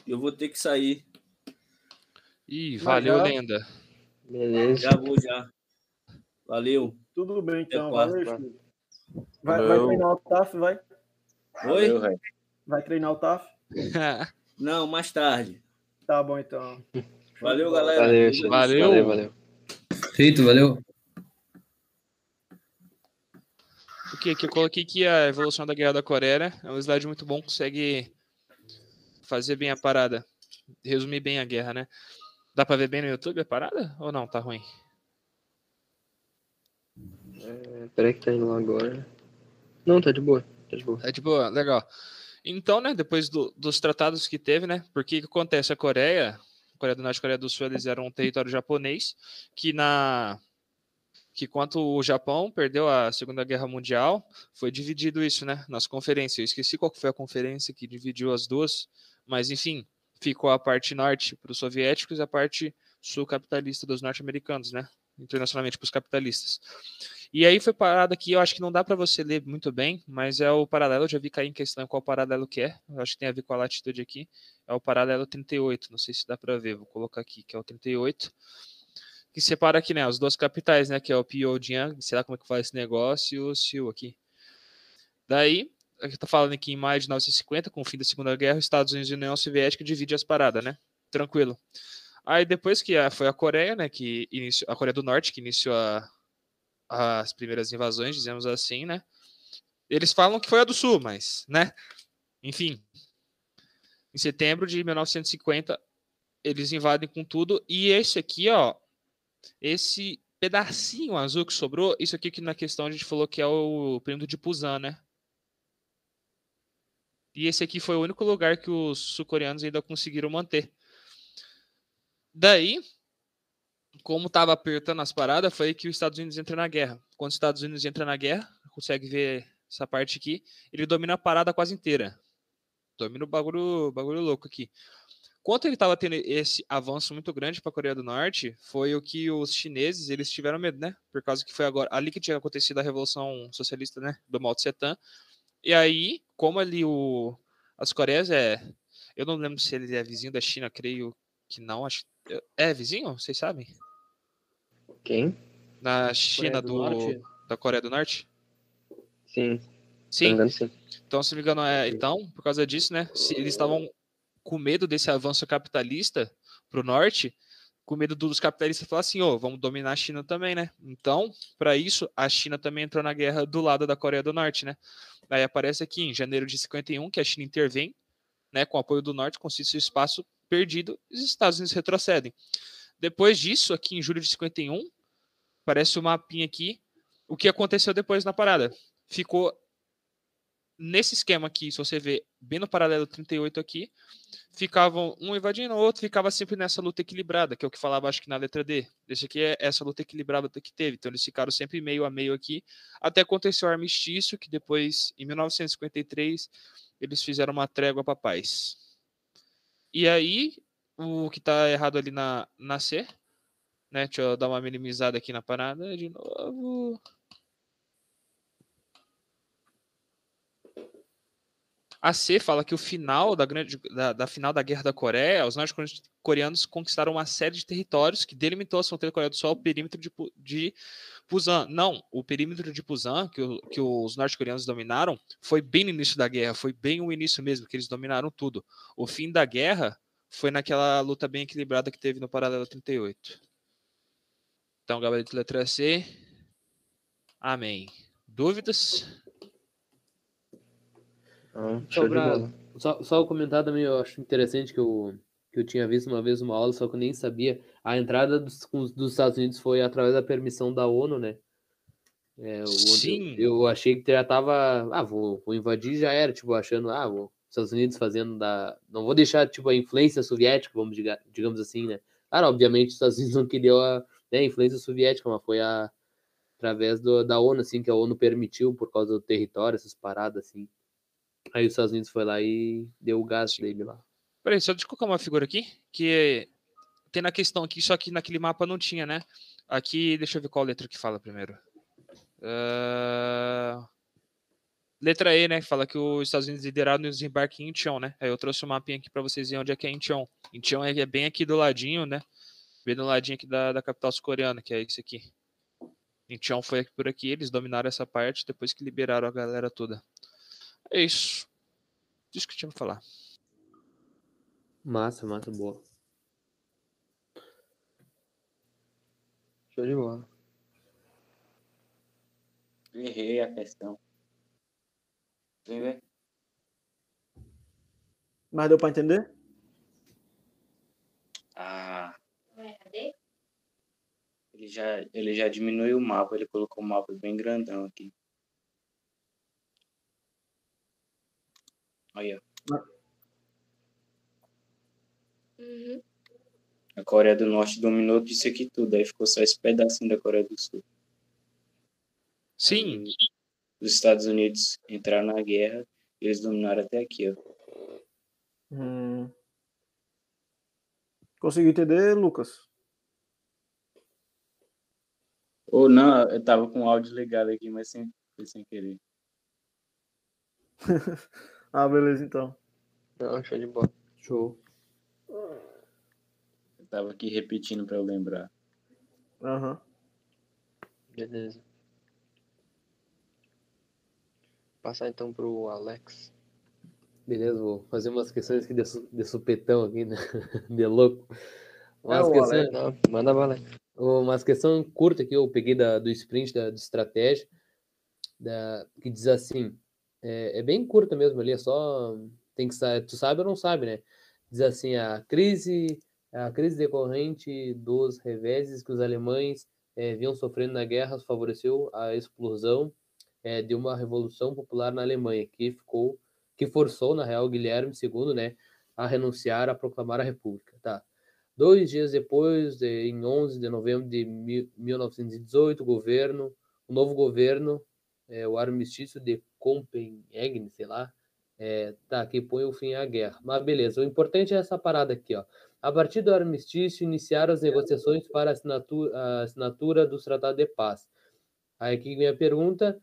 eu vou ter que sair. Ih, valeu, já- lenda. Beleza. Já vou já. Valeu. Tudo bem, então. Valeu. Vai, vai treinar o TAF, vai? Oi? Valeu. Vai treinar o TAF? Não, mais tarde. Tá bom, então. Valeu, galera. Valeu. Valeu. Valeu, valeu. Feito, valeu. O que que eu coloquei aqui a evolução da Guerra da Coreia, né? É um slide muito bom, consegue fazer bem a parada, resumir bem a guerra, né? Dá pra ver bem no YouTube a parada ou não? Tá ruim? É, peraí que tá indo lá agora. Não, tá de boa. Tá de boa. É de boa, legal. Então, né, depois do- dos tratados que teve, né, porque que acontece? A Coreia, Coreia do Norte e Coreia do Sul, eles eram um território japonês, que na que quando o Japão perdeu a Segunda Guerra Mundial, foi dividido isso, né, nas conferências. Eu esqueci qual foi a conferência que dividiu as duas, mas enfim, ficou a parte norte para os soviéticos e a parte sul capitalista dos norte-americanos, né, internacionalmente para os capitalistas. E aí foi parada aqui, eu acho que não dá para você ler muito bem, mas é o paralelo, já vi cair em questão qual paralelo que é, eu acho que tem a ver com a latitude aqui, é o paralelo 38, não sei se dá para ver, vou colocar aqui, que é o 38, que separa aqui, né, as duas capitais, né, que é o Pyongyang, sei lá como é que faz esse negócio, e o Seul aqui. Daí, aqui tá falando aqui em maio de 1950, com o fim da Segunda Guerra, os Estados Unidos e a União Soviética dividem as paradas, né, tranquilo. Aí depois que foi a Coreia, né, que iniciou, a Coreia do Norte, que iniciou a, as primeiras invasões, dizemos assim, né? Eles falam que foi a do Sul, mas, né? Enfim. Em setembro de 1950, eles invadem com tudo. E esse aqui, ó, esse pedacinho azul que sobrou, isso aqui que na questão a gente falou que é o período de Pusan, né? E esse aqui foi o único lugar que os sul-coreanos ainda conseguiram manter. Daí, como estava apertando as paradas, foi que os Estados Unidos entra na guerra. Quando os Estados Unidos entra na guerra, consegue ver essa parte aqui, ele domina a parada quase inteira. Domina o bagulho, bagulho louco aqui. Quanto ele estava tendo esse avanço muito grande para a Coreia do Norte, foi o que os chineses eles tiveram medo, né? Por causa que foi agora ali que tinha acontecido a revolução socialista, né? Do Mao Tse Tung. E aí, como ali o as Coreias é, eu não lembro se ele é vizinho da China, creio que não, acho é vizinho, vocês sabem? Quem? Na China do do, Norte? da Coreia do Norte? Sim. Sim. engano, sim. Então, se não me engano, é, então, por causa disso, né? Se eles estavam com medo desse avanço capitalista pro norte, com medo dos capitalistas falar assim, ô, vamos dominar a China também, né? Então, para isso, a China também entrou na guerra do lado da Coreia do Norte, né? Aí aparece aqui em janeiro de 51 que a China intervém, né, com o apoio do norte, consiste o espaço perdido os Estados Unidos retrocedem. Depois disso, aqui em julho de 51, parece o mapinha aqui, o que aconteceu depois na parada. Ficou nesse esquema aqui, se você ver bem no paralelo 38 aqui, ficavam um invadindo o outro, ficava sempre nessa luta equilibrada, que é o que falava acho que na letra D. Esse aqui é essa luta equilibrada que teve, então eles ficaram sempre meio a meio aqui, até aconteceu o armistício, que depois, em 1953, eles fizeram uma trégua para paz. E aí, o que tá errado ali na, na C, né? Deixa eu dar uma minimizada aqui na parada de novo. A C fala que o final da, grande, da, da final da Guerra da Coreia, os norte-coreanos conquistaram uma série de territórios que delimitou a fronteira da Coreia do Sul ao perímetro de, de Pusan. Não, o perímetro de Pusan, que, o- que os norte-coreanos dominaram, foi bem no início da guerra, foi bem o início mesmo, que eles dominaram tudo. O fim da guerra foi naquela luta bem equilibrada que teve no paralelo 38. Então, gabarito letra C. Amém. Dúvidas? Não, Só, pra, só, só comentar também, eu acho interessante que eu, que eu tinha visto uma vez uma aula, só que eu nem sabia. A entrada dos, dos Estados Unidos foi através da permissão da ONU, né? É, o- Sim. Eu, eu achei que já tava. Ah, vou, vou invadir já era, tipo, achando, ah, vou, Estados Unidos fazendo da. Não vou deixar, tipo, a influência soviética, vamos diga, digamos assim, né? Claro, obviamente, os Estados Unidos não queriam a né, influência soviética, mas foi a. através do, da ONU, assim, que a ONU permitiu por causa do território, essas paradas, assim. Aí os Estados Unidos foi lá e deu o gás dele lá. Peraí, só deixa eu colocar uma figura aqui, que tem na questão aqui, só que naquele mapa não tinha, né? Aqui, deixa eu ver qual letra que fala primeiro. Ah, Letra E, né? que Fala que os Estados Unidos lideraram o desembarque em Incheon, né? Aí eu trouxe um mapinha aqui para vocês verem onde é que é Incheon. Incheon é é bem aqui do ladinho, né? Bem do ladinho aqui da, da capital sul-coreana, que é isso aqui. Incheon foi por aqui, eles dominaram essa parte depois que liberaram a galera toda. É isso. Isso que eu tinha pra falar. Massa, massa, boa. Show de bola. Errei a questão. Vem ver? Mas deu pra entender? Ah, ele já, ele já diminuiu o mapa, ele colocou o mapa bem grandão aqui. Ó. Uhum. A Coreia do Norte dominou disso aqui tudo, aí ficou só esse pedacinho da Coreia do Sul. Sim, Os Estados Unidos entraram na guerra e eles dominaram até aqui, ó. Hum. Conseguiu entender, Lucas? Ou não, eu tava com o áudio ligado aqui, mas sem, foi sem querer. ah, beleza, então. Não, show de bola. Show. Eu tava aqui repetindo pra eu lembrar. Aham. Beleza. Passar então pro Alex. Beleza, vou fazer umas questões aqui de, su- de supetão aqui, né? De louco. Umas o questões, Não, manda bala. aí. umas questões curtas que eu peguei da, do sprint, da, do estratégia, da, que diz assim, é, é bem curta mesmo ali, é só, tem que saber, tu sabe ou não sabe, né? Diz assim, a crise, a crise decorrente dos reveses que os alemães eh, vinham sofrendo na guerra favoreceu a explosão eh, de uma revolução popular na Alemanha, que ficou, que forçou, na real, Guilherme II, né, a renunciar a proclamar a República, tá? Dois dias depois, eh, em 11 de novembro de mil- 1918, o governo, o novo governo, eh, o armistício de Copenhagen, sei lá, eh, tá, que põe o fim à guerra. Mas beleza, o importante é essa parada aqui, ó. A partir do armistício, iniciaram as negociações para a assinatura, a assinatura dos tratados de paz. Aí aqui vem a pergunta,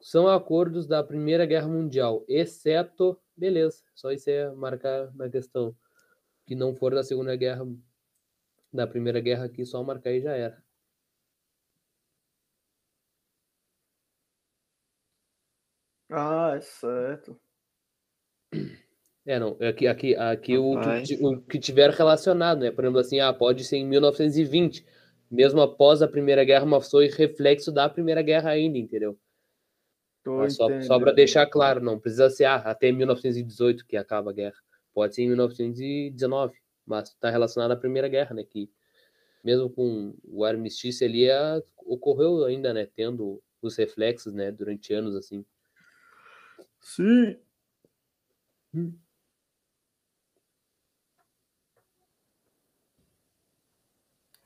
são acordos da Primeira Guerra Mundial, exceto, beleza, só isso é marcar na questão, que não for da Segunda Guerra, da Primeira Guerra aqui, só marcar e já era. Ah, é certo. É, não, aqui, aqui, aqui o, que, o que tiver relacionado, né? Por exemplo, assim, ah, pode ser em 1920, mesmo após a Primeira Guerra, mas foi reflexo da Primeira Guerra ainda, entendeu? Só, só para deixar claro, não precisa ser ah, até 1918 que acaba a guerra. Pode ser em 1919, mas está relacionado à Primeira Guerra, né? Que mesmo com o armistício ali, a- ocorreu ainda, né? Tendo os reflexos, né? Durante anos, assim. Sim.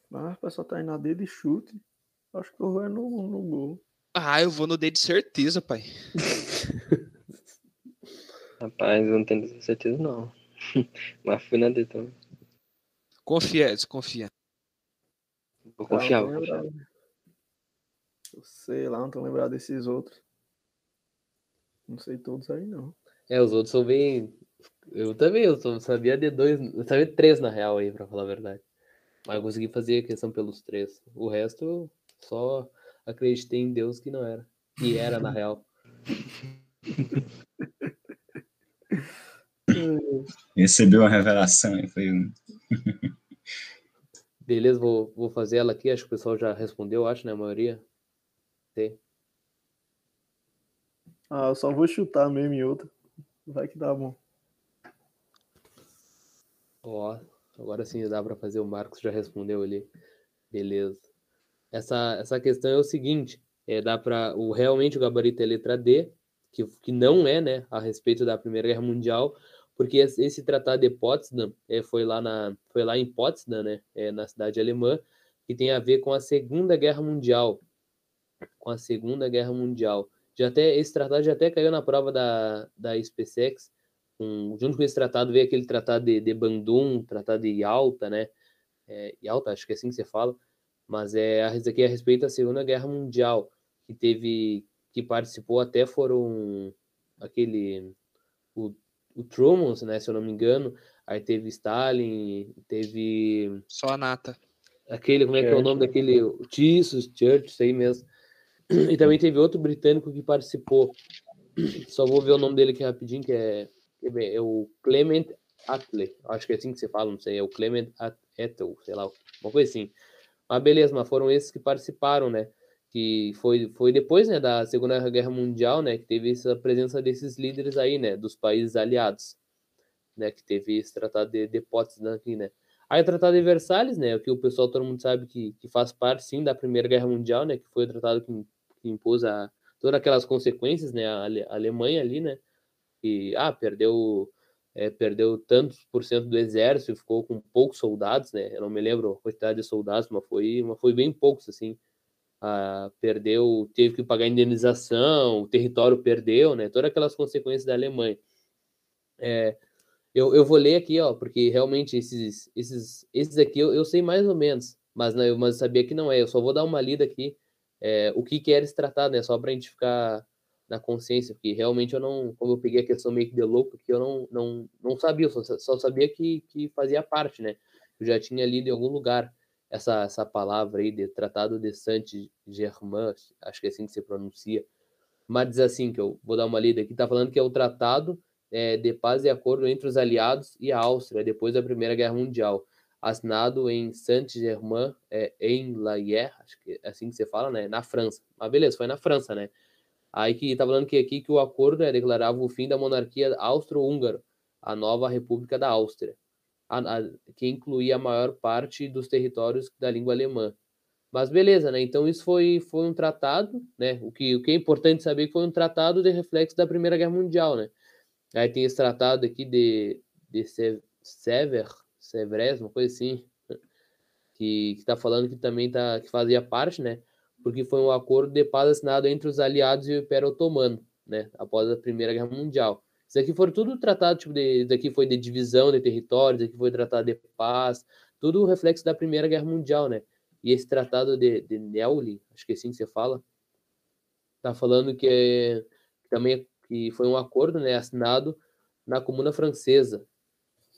Mas o pessoal tá indo na D de chute. Acho que eu vou é no, no gol. Ah, eu vou no D de certeza, pai. Rapaz, eu não tenho certeza não. Mas fui na D também. Confia, Edson, confia. Vou confiar, vou tô confiar. Eu sei lá, não tô lembrado desses outros. Não sei todos aí, não. É, os outros são bem. Eu também, eu só sabia de dois, eu sabia de três na real aí, pra falar a verdade. Mas eu consegui fazer a questão pelos três. O resto, eu só acreditei em Deus que não era. Que era na real. Recebeu a revelação e foi um. Beleza, vou, vou fazer ela aqui. Acho que o pessoal já respondeu, acho, né? A maioria. Tem. Ah, eu só vou chutar mesmo em outra. Vai que dá bom. Ó, agora sim dá para fazer. O Marcos já respondeu ali. Beleza. Essa, essa questão é o seguinte: é, dá para o realmente o gabarito é letra D, que, que não é, né, a respeito da Primeira Guerra Mundial, porque esse, esse tratado de Potsdam é, foi lá na foi lá em Potsdam, né, é, na cidade alemã, que tem a ver com a Segunda Guerra Mundial. com a Segunda Guerra Mundial. Já até, esse tratado já até caiu na prova da, da SpaceX. Um, junto com esse tratado veio aquele tratado de, de Bandung, tratado de Yalta, né? É, Yalta, acho que é assim que você fala. Mas é, isso aqui é a respeito da Segunda Guerra Mundial, que teve, que participou até foram aquele, o, o Truman, né, se eu não me engano, aí teve Stalin, teve... Só a nata. Aquele, como é que é o nome daquele, o Tissus, Church, isso aí mesmo. E também teve outro britânico que participou. Só vou ver o nome dele aqui rapidinho, que é, é o Clement Attlee. Acho que é assim que você fala, não sei. É o Clement Attlee, sei lá, uma coisa assim. Mas beleza, mas foram esses que participaram, né? Que foi, foi depois né, da Segunda Guerra Mundial, né? Que teve essa presença desses líderes aí, né? Dos países aliados, né? Que teve esse tratado de, de Potsdam aqui, né? Aí o Tratado de Versalhes, né? Que o pessoal, todo mundo sabe que, que faz parte, sim, da Primeira Guerra Mundial, né? Que foi o tratado que que impôs a, todas aquelas consequências, né? A, Alemanha ali, né? E, ah, perdeu, é, perdeu tantos por cento do exército, ficou com poucos soldados, né? Eu não me lembro a quantidade de soldados, mas foi, mas foi bem poucos, assim. Ah, perdeu, teve que pagar indenização, o território perdeu, né? Todas aquelas consequências da Alemanha. É, eu, eu vou ler aqui, ó, porque realmente esses, esses, esses aqui eu, eu sei mais ou menos, mas, né, mas eu sabia que não é. Eu só vou dar uma lida aqui é, o que, que era esse tratado, né? Só para a gente ficar na consciência, porque realmente eu não, como eu peguei a questão meio que de louco, que eu não, não, não sabia, eu só, só sabia que, que fazia parte, né? Eu já tinha lido em algum lugar essa, essa palavra aí, de Tratado de Saint-Germain, acho que é assim que se pronuncia, mas diz assim, que eu vou dar uma lida aqui, tá falando que é o Tratado é, de Paz e Acordo entre os aliados e a Áustria, depois da Primeira Guerra Mundial assinado em Saint-Germain, é, acho que é assim que você fala, né? Na França. Mas beleza, foi na França, né? Aí que tá falando que aqui que o acordo é, declarava o fim da monarquia austro-húngara, a nova República da Áustria, a, a, que incluía a maior parte dos territórios da língua alemã. Mas beleza, né? Então isso foi, foi um tratado, né? O que, o que é importante saber que foi um tratado de reflexo da Primeira Guerra Mundial, né? Aí tem esse tratado aqui de, de Sever, Sevres, uma coisa assim, que está falando que também tá, que fazia parte, né? Porque foi um acordo de paz assinado entre os aliados e o Império Otomano, né? Após a Primeira Guerra Mundial. Isso aqui foi tudo tratado, tipo, de, isso aqui foi de divisão de territórios, aqui foi tratado de paz, tudo reflexo da Primeira Guerra Mundial, né? E esse tratado de, de Neuilly, acho que é assim que você fala, tá falando que, é, que também que foi um acordo, né, assinado na Comuna Francesa,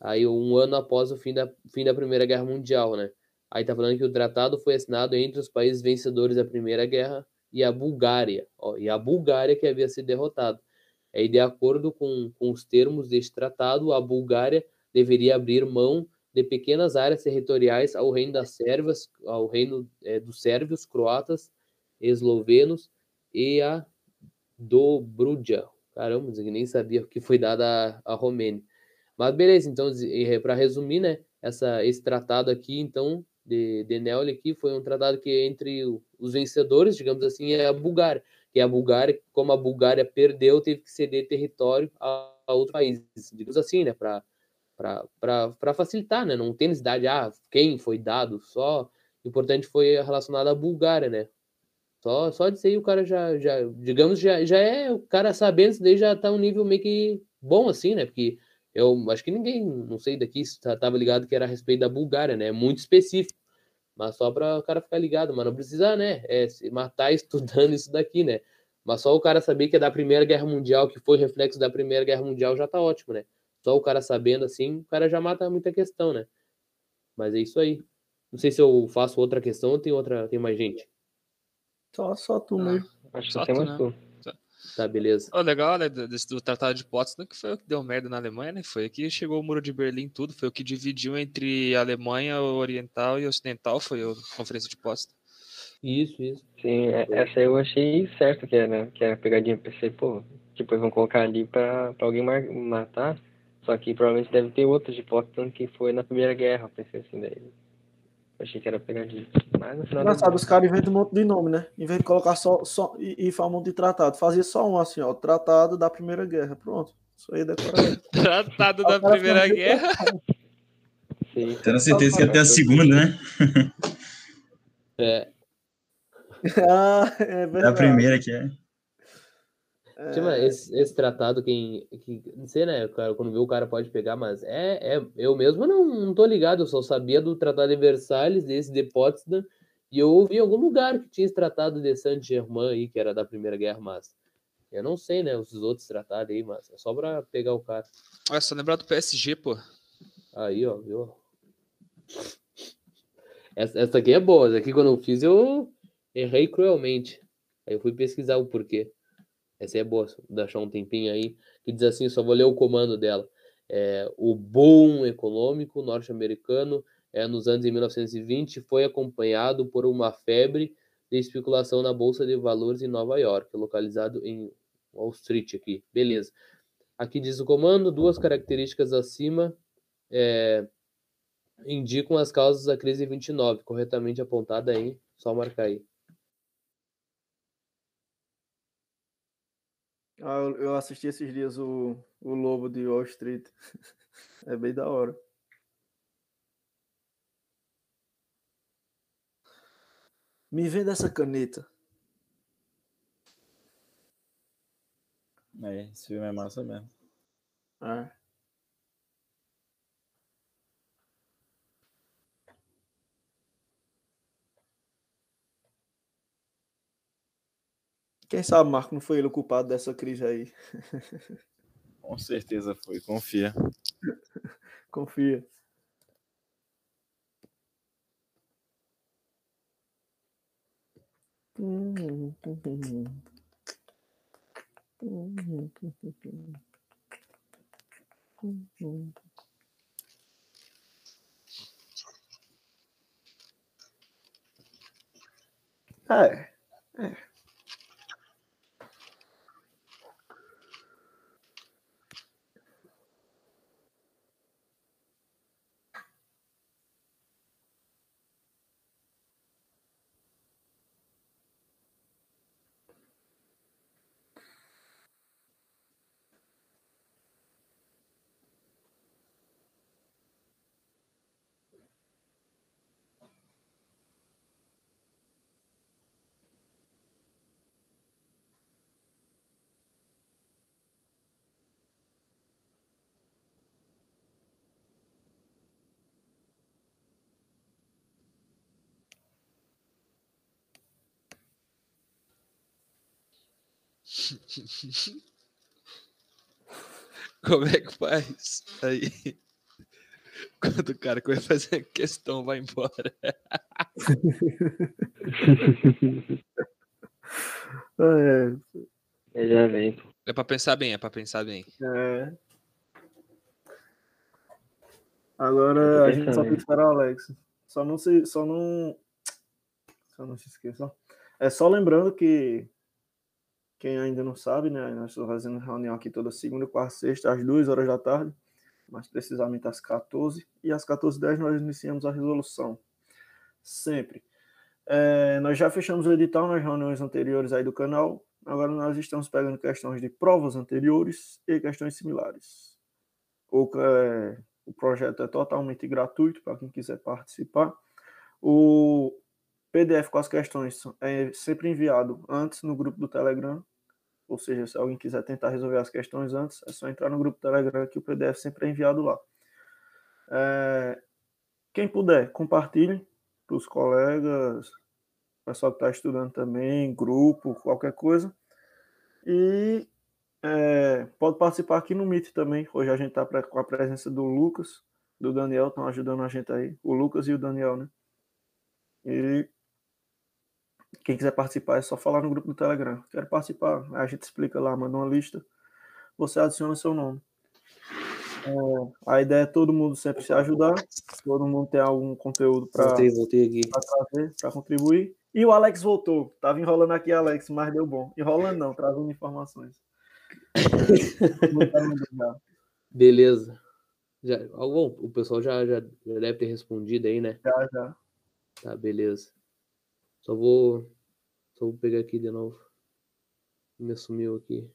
aí um ano após o fim da, fim da Primeira Guerra Mundial, né? Aí tá falando que o tratado foi assinado entre os países vencedores da Primeira Guerra e a Bulgária, ó, e a Bulgária que havia sido derrotada. Aí, de acordo com, com os termos deste tratado, a Bulgária deveria abrir mão de pequenas áreas territoriais ao reino das Sérvias, ao reino é, dos sérvios, croatas, eslovenos e a Dobruja. Caramba, eu nem sabia o que foi dada a, a Romênia. Mas beleza, então, para resumir, né, essa, esse tratado aqui, então, de, de Neoli aqui, foi um tratado que entre os vencedores, digamos assim, é a Bulgária. Que a Bulgária, como a Bulgária perdeu, teve que ceder território a, a outros países, digamos assim, né, para facilitar, né, não tem necessidade, ah, quem foi dado, só, o importante foi relacionado à Bulgária, né, só, só disso aí o cara já, já digamos, já, já é, o cara sabendo isso daí já tá um nível meio que bom, assim, né, porque eu acho que ninguém, não sei daqui, estava ligado que era a respeito da Bulgária, né? É muito específico. Mas só para o cara ficar ligado, mas não precisa, né? É, se matar estudando isso daqui, né? Mas só o cara saber que é da Primeira Guerra Mundial, que foi reflexo da Primeira Guerra Mundial, já tá ótimo, né? Só o cara sabendo assim, o cara já mata muita questão, né? Mas é isso aí. Não sei se eu faço outra questão ou tem outra, tem mais gente. Só, só tu ah, mesmo. Acho que só tem mais né? Tá, beleza. O legal, né, desse, do Tratado de Potsdam, que foi o que deu merda na Alemanha, né? Foi que chegou o Muro de Berlim, tudo. Foi o que dividiu entre a Alemanha Oriental e Ocidental, foi a Conferência de Potsdam. Isso, isso. Sim, é, essa eu achei certo que era, que era pegadinha. Pensei, pô, tipo, eles vão colocar ali pra, pra alguém matar. Só que provavelmente deve ter outros de Potsdam que foi na Primeira Guerra. Pensei assim, daí achei que era pegadinha. Mas no final. Engraçado, os caras inventam um monte de nome, né? Em vez de colocar só, só e, e falar um monte de tratado, fazia só um assim, ó. Tratado da Primeira Guerra. Pronto. Isso aí decorado. tratado da Primeira Guerra. Sim. Tendo certeza que até a segunda, né? é. ah, é É a verdade. primeira que é. Sim, mas esse, esse tratado, quem, que, não sei, né, cara, quando vê o cara pode pegar, mas é, é eu mesmo não, não tô ligado, eu só sabia do Tratado de Versalhes, desse de Potsdam, e eu ouvi em algum lugar que tinha esse Tratado de Saint-Germain aí, que era da Primeira Guerra, mas eu não sei, né, os outros tratados aí, mas é só pra pegar o cara. Olha, só lembrar do PSG, pô. Aí, ó, viu? Essa, essa aqui é boa, essa aqui quando eu fiz eu errei cruelmente. Aí eu fui pesquisar o porquê. Essa aí é boa, achar um tempinho aí, que diz assim, só vou ler o comando dela. É, o boom econômico norte-americano é, nos anos de 1920 foi acompanhado por uma febre de especulação na Bolsa de Valores em Nova York, localizado em Wall Street aqui. Beleza. Aqui diz o comando, duas características acima é, indicam as causas da crise de 29, corretamente apontada aí, só marcar aí. Ah, eu, assisti esses dias o, o Lobo de Wall Street. É bem da hora. Me venda essa caneta. É, esse filme é massa mesmo. É. Quem sabe, Marco, não foi ele o culpado dessa crise aí. Com certeza foi, confia. Confia. É. é. Como é que faz? Aí. Quando o cara que vai fazer a questão vai embora. É, Eu já vem. É pra pensar bem, é pra pensar bem. é. Agora a gente só tem que esperar o Alex. Só não se, só não, só não se esqueça. É só lembrando que quem ainda não sabe, né? Nós estamos fazendo reunião aqui toda segunda, quarta, sexta, às duas horas da tarde, mais precisamente às 14 e às 14h10 nós iniciamos a resolução. Sempre. É, nós já fechamos o edital nas reuniões anteriores aí do canal. Agora nós estamos pegando questões de provas anteriores e questões similares. O, é, o projeto é totalmente gratuito para quem quiser participar. O PDF com as questões é sempre enviado antes no grupo do Telegram. Ou seja, se alguém quiser tentar resolver as questões antes, é só entrar no grupo Telegram que o PDF sempre é enviado lá. É, quem puder, compartilhe para os colegas, pessoal que está estudando também, grupo, qualquer coisa. E é, pode participar aqui no Meet também. Hoje a gente está com a presença do Lucas, do Daniel, estão ajudando a gente aí. O Lucas e o Daniel, né? E quem quiser participar é só falar no grupo do Telegram. Quero participar, a gente explica lá, manda uma lista. Você adiciona seu nome. É, a ideia é todo mundo sempre se ajudar, todo mundo tem algum conteúdo para trazer, para contribuir. E o Alex voltou. Tava enrolando aqui, Alex, mas deu bom. Enrolando não, trazendo informações. Beleza. Já, bom, o pessoal já, já, já deve ter respondido aí, né? já, já. Tá, beleza. Só vou. Só vou pegar aqui de novo. Me sumiu aqui.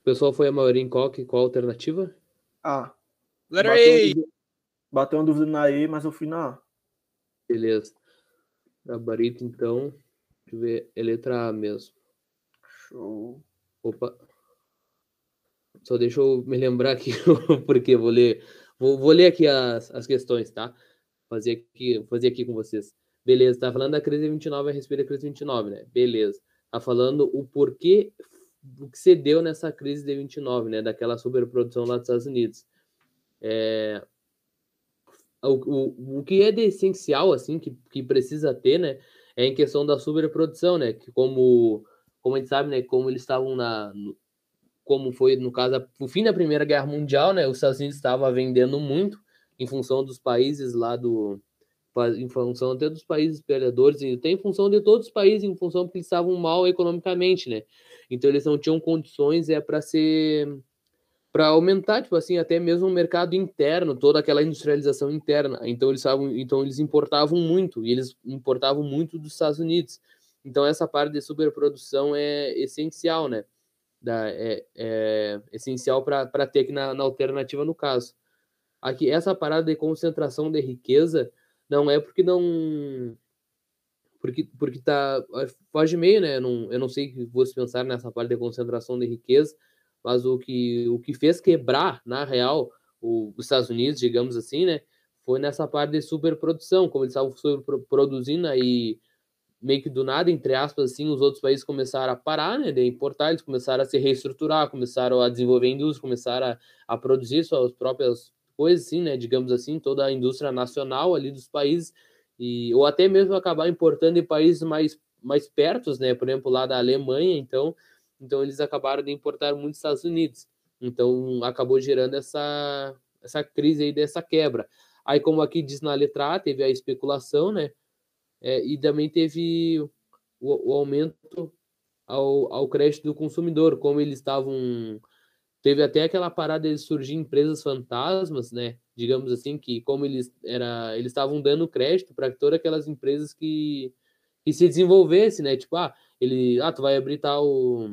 O pessoal foi a maioria em qual, que- qual alternativa? Ah, Letter bateu, A! bateu uma dúvida na E, mas eu fui na A. Beleza. Gabarito, então. Deixa eu ver. É letra A mesmo. Show. Opa. Só deixa eu me lembrar aqui, porque vou ler. Vou, vou ler aqui as, as questões, tá? Fazer aqui, fazer aqui com vocês. Beleza, tá falando da crise 29 a respeito da crise 29, né? Beleza. Tá falando o porquê o que se deu nessa crise de 29, né? Daquela superprodução lá dos Estados Unidos. É, o, o, o que é de essencial, assim, que, que precisa ter, né? É em questão da superprodução, né? Que como, como a gente sabe, né? Como eles estavam na. no- como foi, no caso, o fim da Primeira Guerra Mundial, né? Os Estados Unidos estava vendendo muito em função dos países lá do. Em função até dos países perdedores, e até em função de todos os países, em função porque eles estavam mal economicamente, né? Então eles não tinham condições é para ser para aumentar, tipo assim, até mesmo o mercado interno, toda aquela industrialização interna. Então eles estavam, então eles importavam muito e eles importavam muito dos Estados Unidos. Então essa parte de superprodução é essencial, né? Da, é, é essencial para ter aqui na, na alternativa no caso. Aqui essa parada de concentração de riqueza não é porque não porque porque tá foge meio, né? Eu não, eu não sei que vocês pensar nessa parte de concentração de riqueza, mas o que, o que fez quebrar, na real, o- os Estados Unidos, digamos assim, né, foi nessa parte de superprodução, como eles estavam superproduzindo aí meio que do nada, entre aspas, assim, os outros países começaram a parar, né, de importar, eles começaram a se reestruturar, começaram a desenvolver indústria, começaram a, a produzir suas próprias coisas, assim, né, digamos assim, toda a indústria nacional ali dos países, e, ou até mesmo acabar importando em países mais, mais pertos, né, por exemplo, lá da Alemanha, então, então eles acabaram de importar muito dos Estados Unidos. Então acabou gerando essa, essa crise aí dessa quebra. Aí, como aqui diz na letra A, teve a especulação, né? É, e também teve o, o aumento ao, ao crédito do consumidor, como eles estavam. Teve até aquela parada de surgir empresas fantasmas, né? Digamos assim, que como eles era, eles estavam dando crédito para todas aquelas empresas que, que se desenvolvessem, né? Tipo, ah, ele, ah, tu vai abrir tal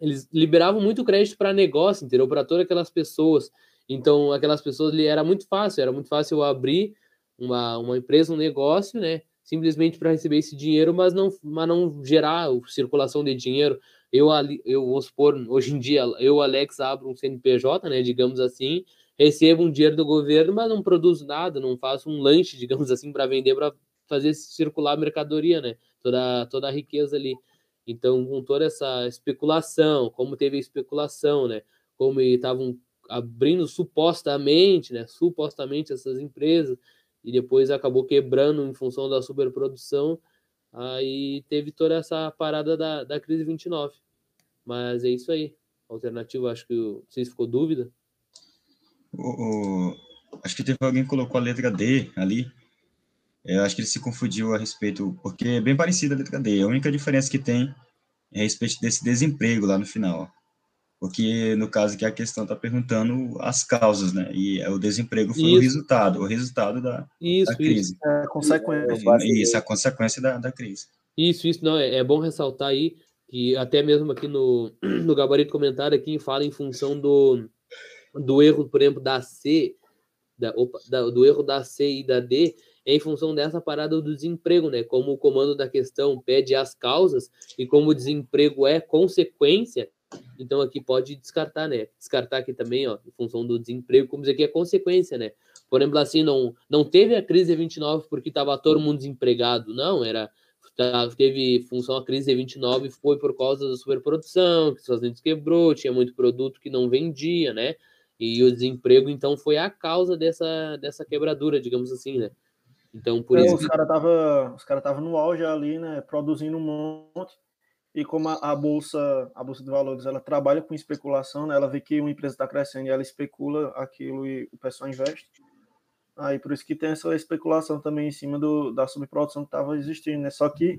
eles liberavam muito crédito para negócio, entendeu? Para todas aquelas pessoas. Então, aquelas pessoas ali era muito fácil, era muito fácil eu abrir uma, uma empresa, um negócio, né? Simplesmente para receber esse dinheiro, mas não, mas não gerar circulação de dinheiro. Eu, eu vou supor, hoje em dia, eu, Alex, abro um CNPJ, né? Digamos assim, recebo um dinheiro do governo, mas não produzo nada, não faço um lanche, digamos assim, para vender, para fazer circular a mercadoria, né? Toda, toda a riqueza ali. Então, com toda essa especulação, como teve a especulação, né? Como estavam abrindo supostamente, né? Supostamente essas empresas, e depois acabou quebrando em função da superprodução, aí teve toda essa parada da, da crise 29. Mas é isso aí. Alternativa, acho que se ficou dúvida. O- o- acho que teve alguém que colocou a letra D ali. Eu acho que ele se confundiu a respeito, porque é bem parecida a letra D. A única diferença que tem é a respeito desse desemprego lá no final. Porque, no caso que a questão está perguntando as causas, né? E o desemprego foi o Isso. resultado, o resultado da, Isso, da crise. É, consequência. Isso, a consequência da, da crise. Isso, isso, não, é, é bom ressaltar aí que até mesmo aqui no, no gabarito comentário aqui fala em função do, do erro, por exemplo, da C, da, opa, da- do erro da C e da D, é em função dessa parada do desemprego, né? Como o comando da questão pede as causas e como o desemprego é consequência, então aqui pode descartar, né? Descartar aqui também, ó, em função do desemprego, como dizer que é consequência, né? Por exemplo, assim, não, não teve a crise de 29 porque estava todo mundo desempregado, não, era tá, teve função a crise de 29 foi por causa da superprodução, que os Unidos quebrou, tinha muito produto que não vendia, né? E o desemprego, então, foi a causa dessa, dessa quebradura, digamos assim, né? Então, por É, isso os que caras tava, os cara tava no auge ali, né, produzindo um monte. E como a, a bolsa, a bolsa de valores, ela trabalha com especulação, né? Ela vê que uma empresa está crescendo e ela especula aquilo e o pessoal investe. Aí por isso que tem essa especulação também em cima do, da subprodução que estava existindo, né? Só que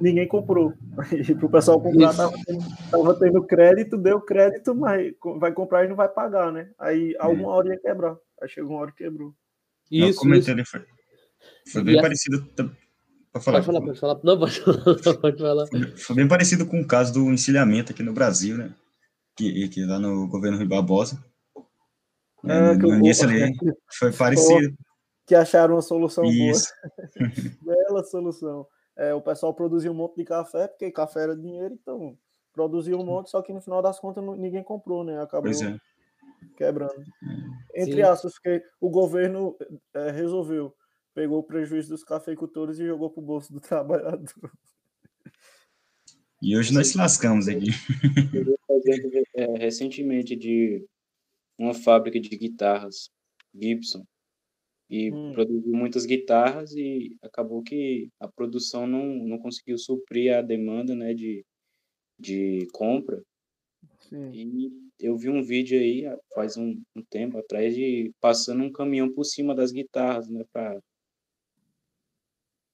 ninguém comprou. E para o pessoal comprar, tava, tendo- tava tendo crédito, deu crédito, mas vai comprar e não vai pagar, né? Aí alguma hora ia quebrar. Aí chegou uma hora e quebrou. Não, isso, comentei isso. foi, foi E bem essa- parecido. tam- Pode falar. Pode falar, pode falar. Não, pode falar, pode falar. Foi bem parecido com o caso do encilhamento aqui no Brasil, né? Que, que lá no governo Rui Barbosa. É, no, que no o- início ali foi parecido. que acharam uma solução Isso. boa. Bela solução. É, o pessoal produzia um monte de café, porque café era dinheiro, então produzia um monte, só que no final das contas ninguém comprou, né? Acabou Pois é. quebrando. Entre Sim. aspas, porque o governo é, resolveu, pegou o prejuízo dos cafeicultores e jogou pro bolso do trabalhador. E hoje nós se lascamos aqui. Eu vi um exemplo é, recentemente de uma fábrica de guitarras, Gibson, e Hum. produziu muitas guitarras e acabou que a produção não, não conseguiu suprir a demanda, né, de, de compra. Sim. E eu vi um vídeo aí faz um, um tempo atrás de passando um caminhão por cima das guitarras, né, para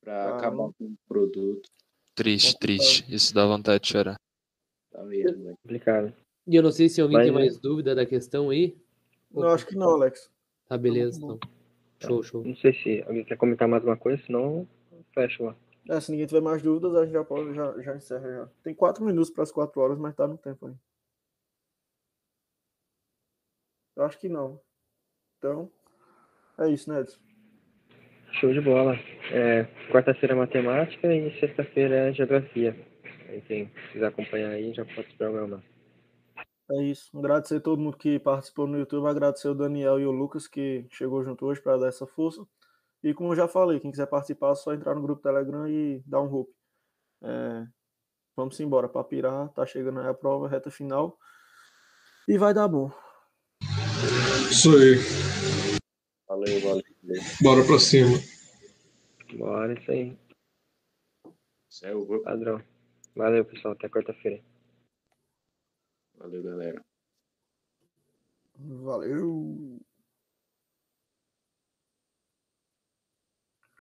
para Caramba. acabar com o produto. Triste, triste. Isso dá vontade de chorar. Tá mesmo, velho. Complicado. E eu não sei se alguém Mas tem é- mais dúvida da questão aí. Eu acho que não, Alex. Tá, beleza, então. Show, show. Não sei se alguém quer comentar mais alguma coisa, senão fecha lá. É, se ninguém tiver mais dúvidas, a gente já pode, já, já encerra já. Tem quatro minutos para as quatro horas, mas tá no tempo aí. Eu acho que não. Então, é isso, né, Edson? Show de bola. É, Quarta-feira é matemática e sexta-feira é geografia. Aí quem quiser acompanhar aí já pode se programar. É isso. Agradecer a todo mundo que participou no YouTube, agradecer o Daniel e o Lucas que chegou junto hoje para dar essa força. E como eu já falei, quem quiser participar é só entrar no grupo Telegram e dar um hope. É, vamos embora para pirar, tá chegando aí a prova, reta final. E vai dar bom. Isso aí. Valeu, valeu. Bora pra cima. Bora, isso aí. Isso é o grupo. Padrão. Valeu, pessoal. Até quarta-feira. Valeu, galera. Valeu!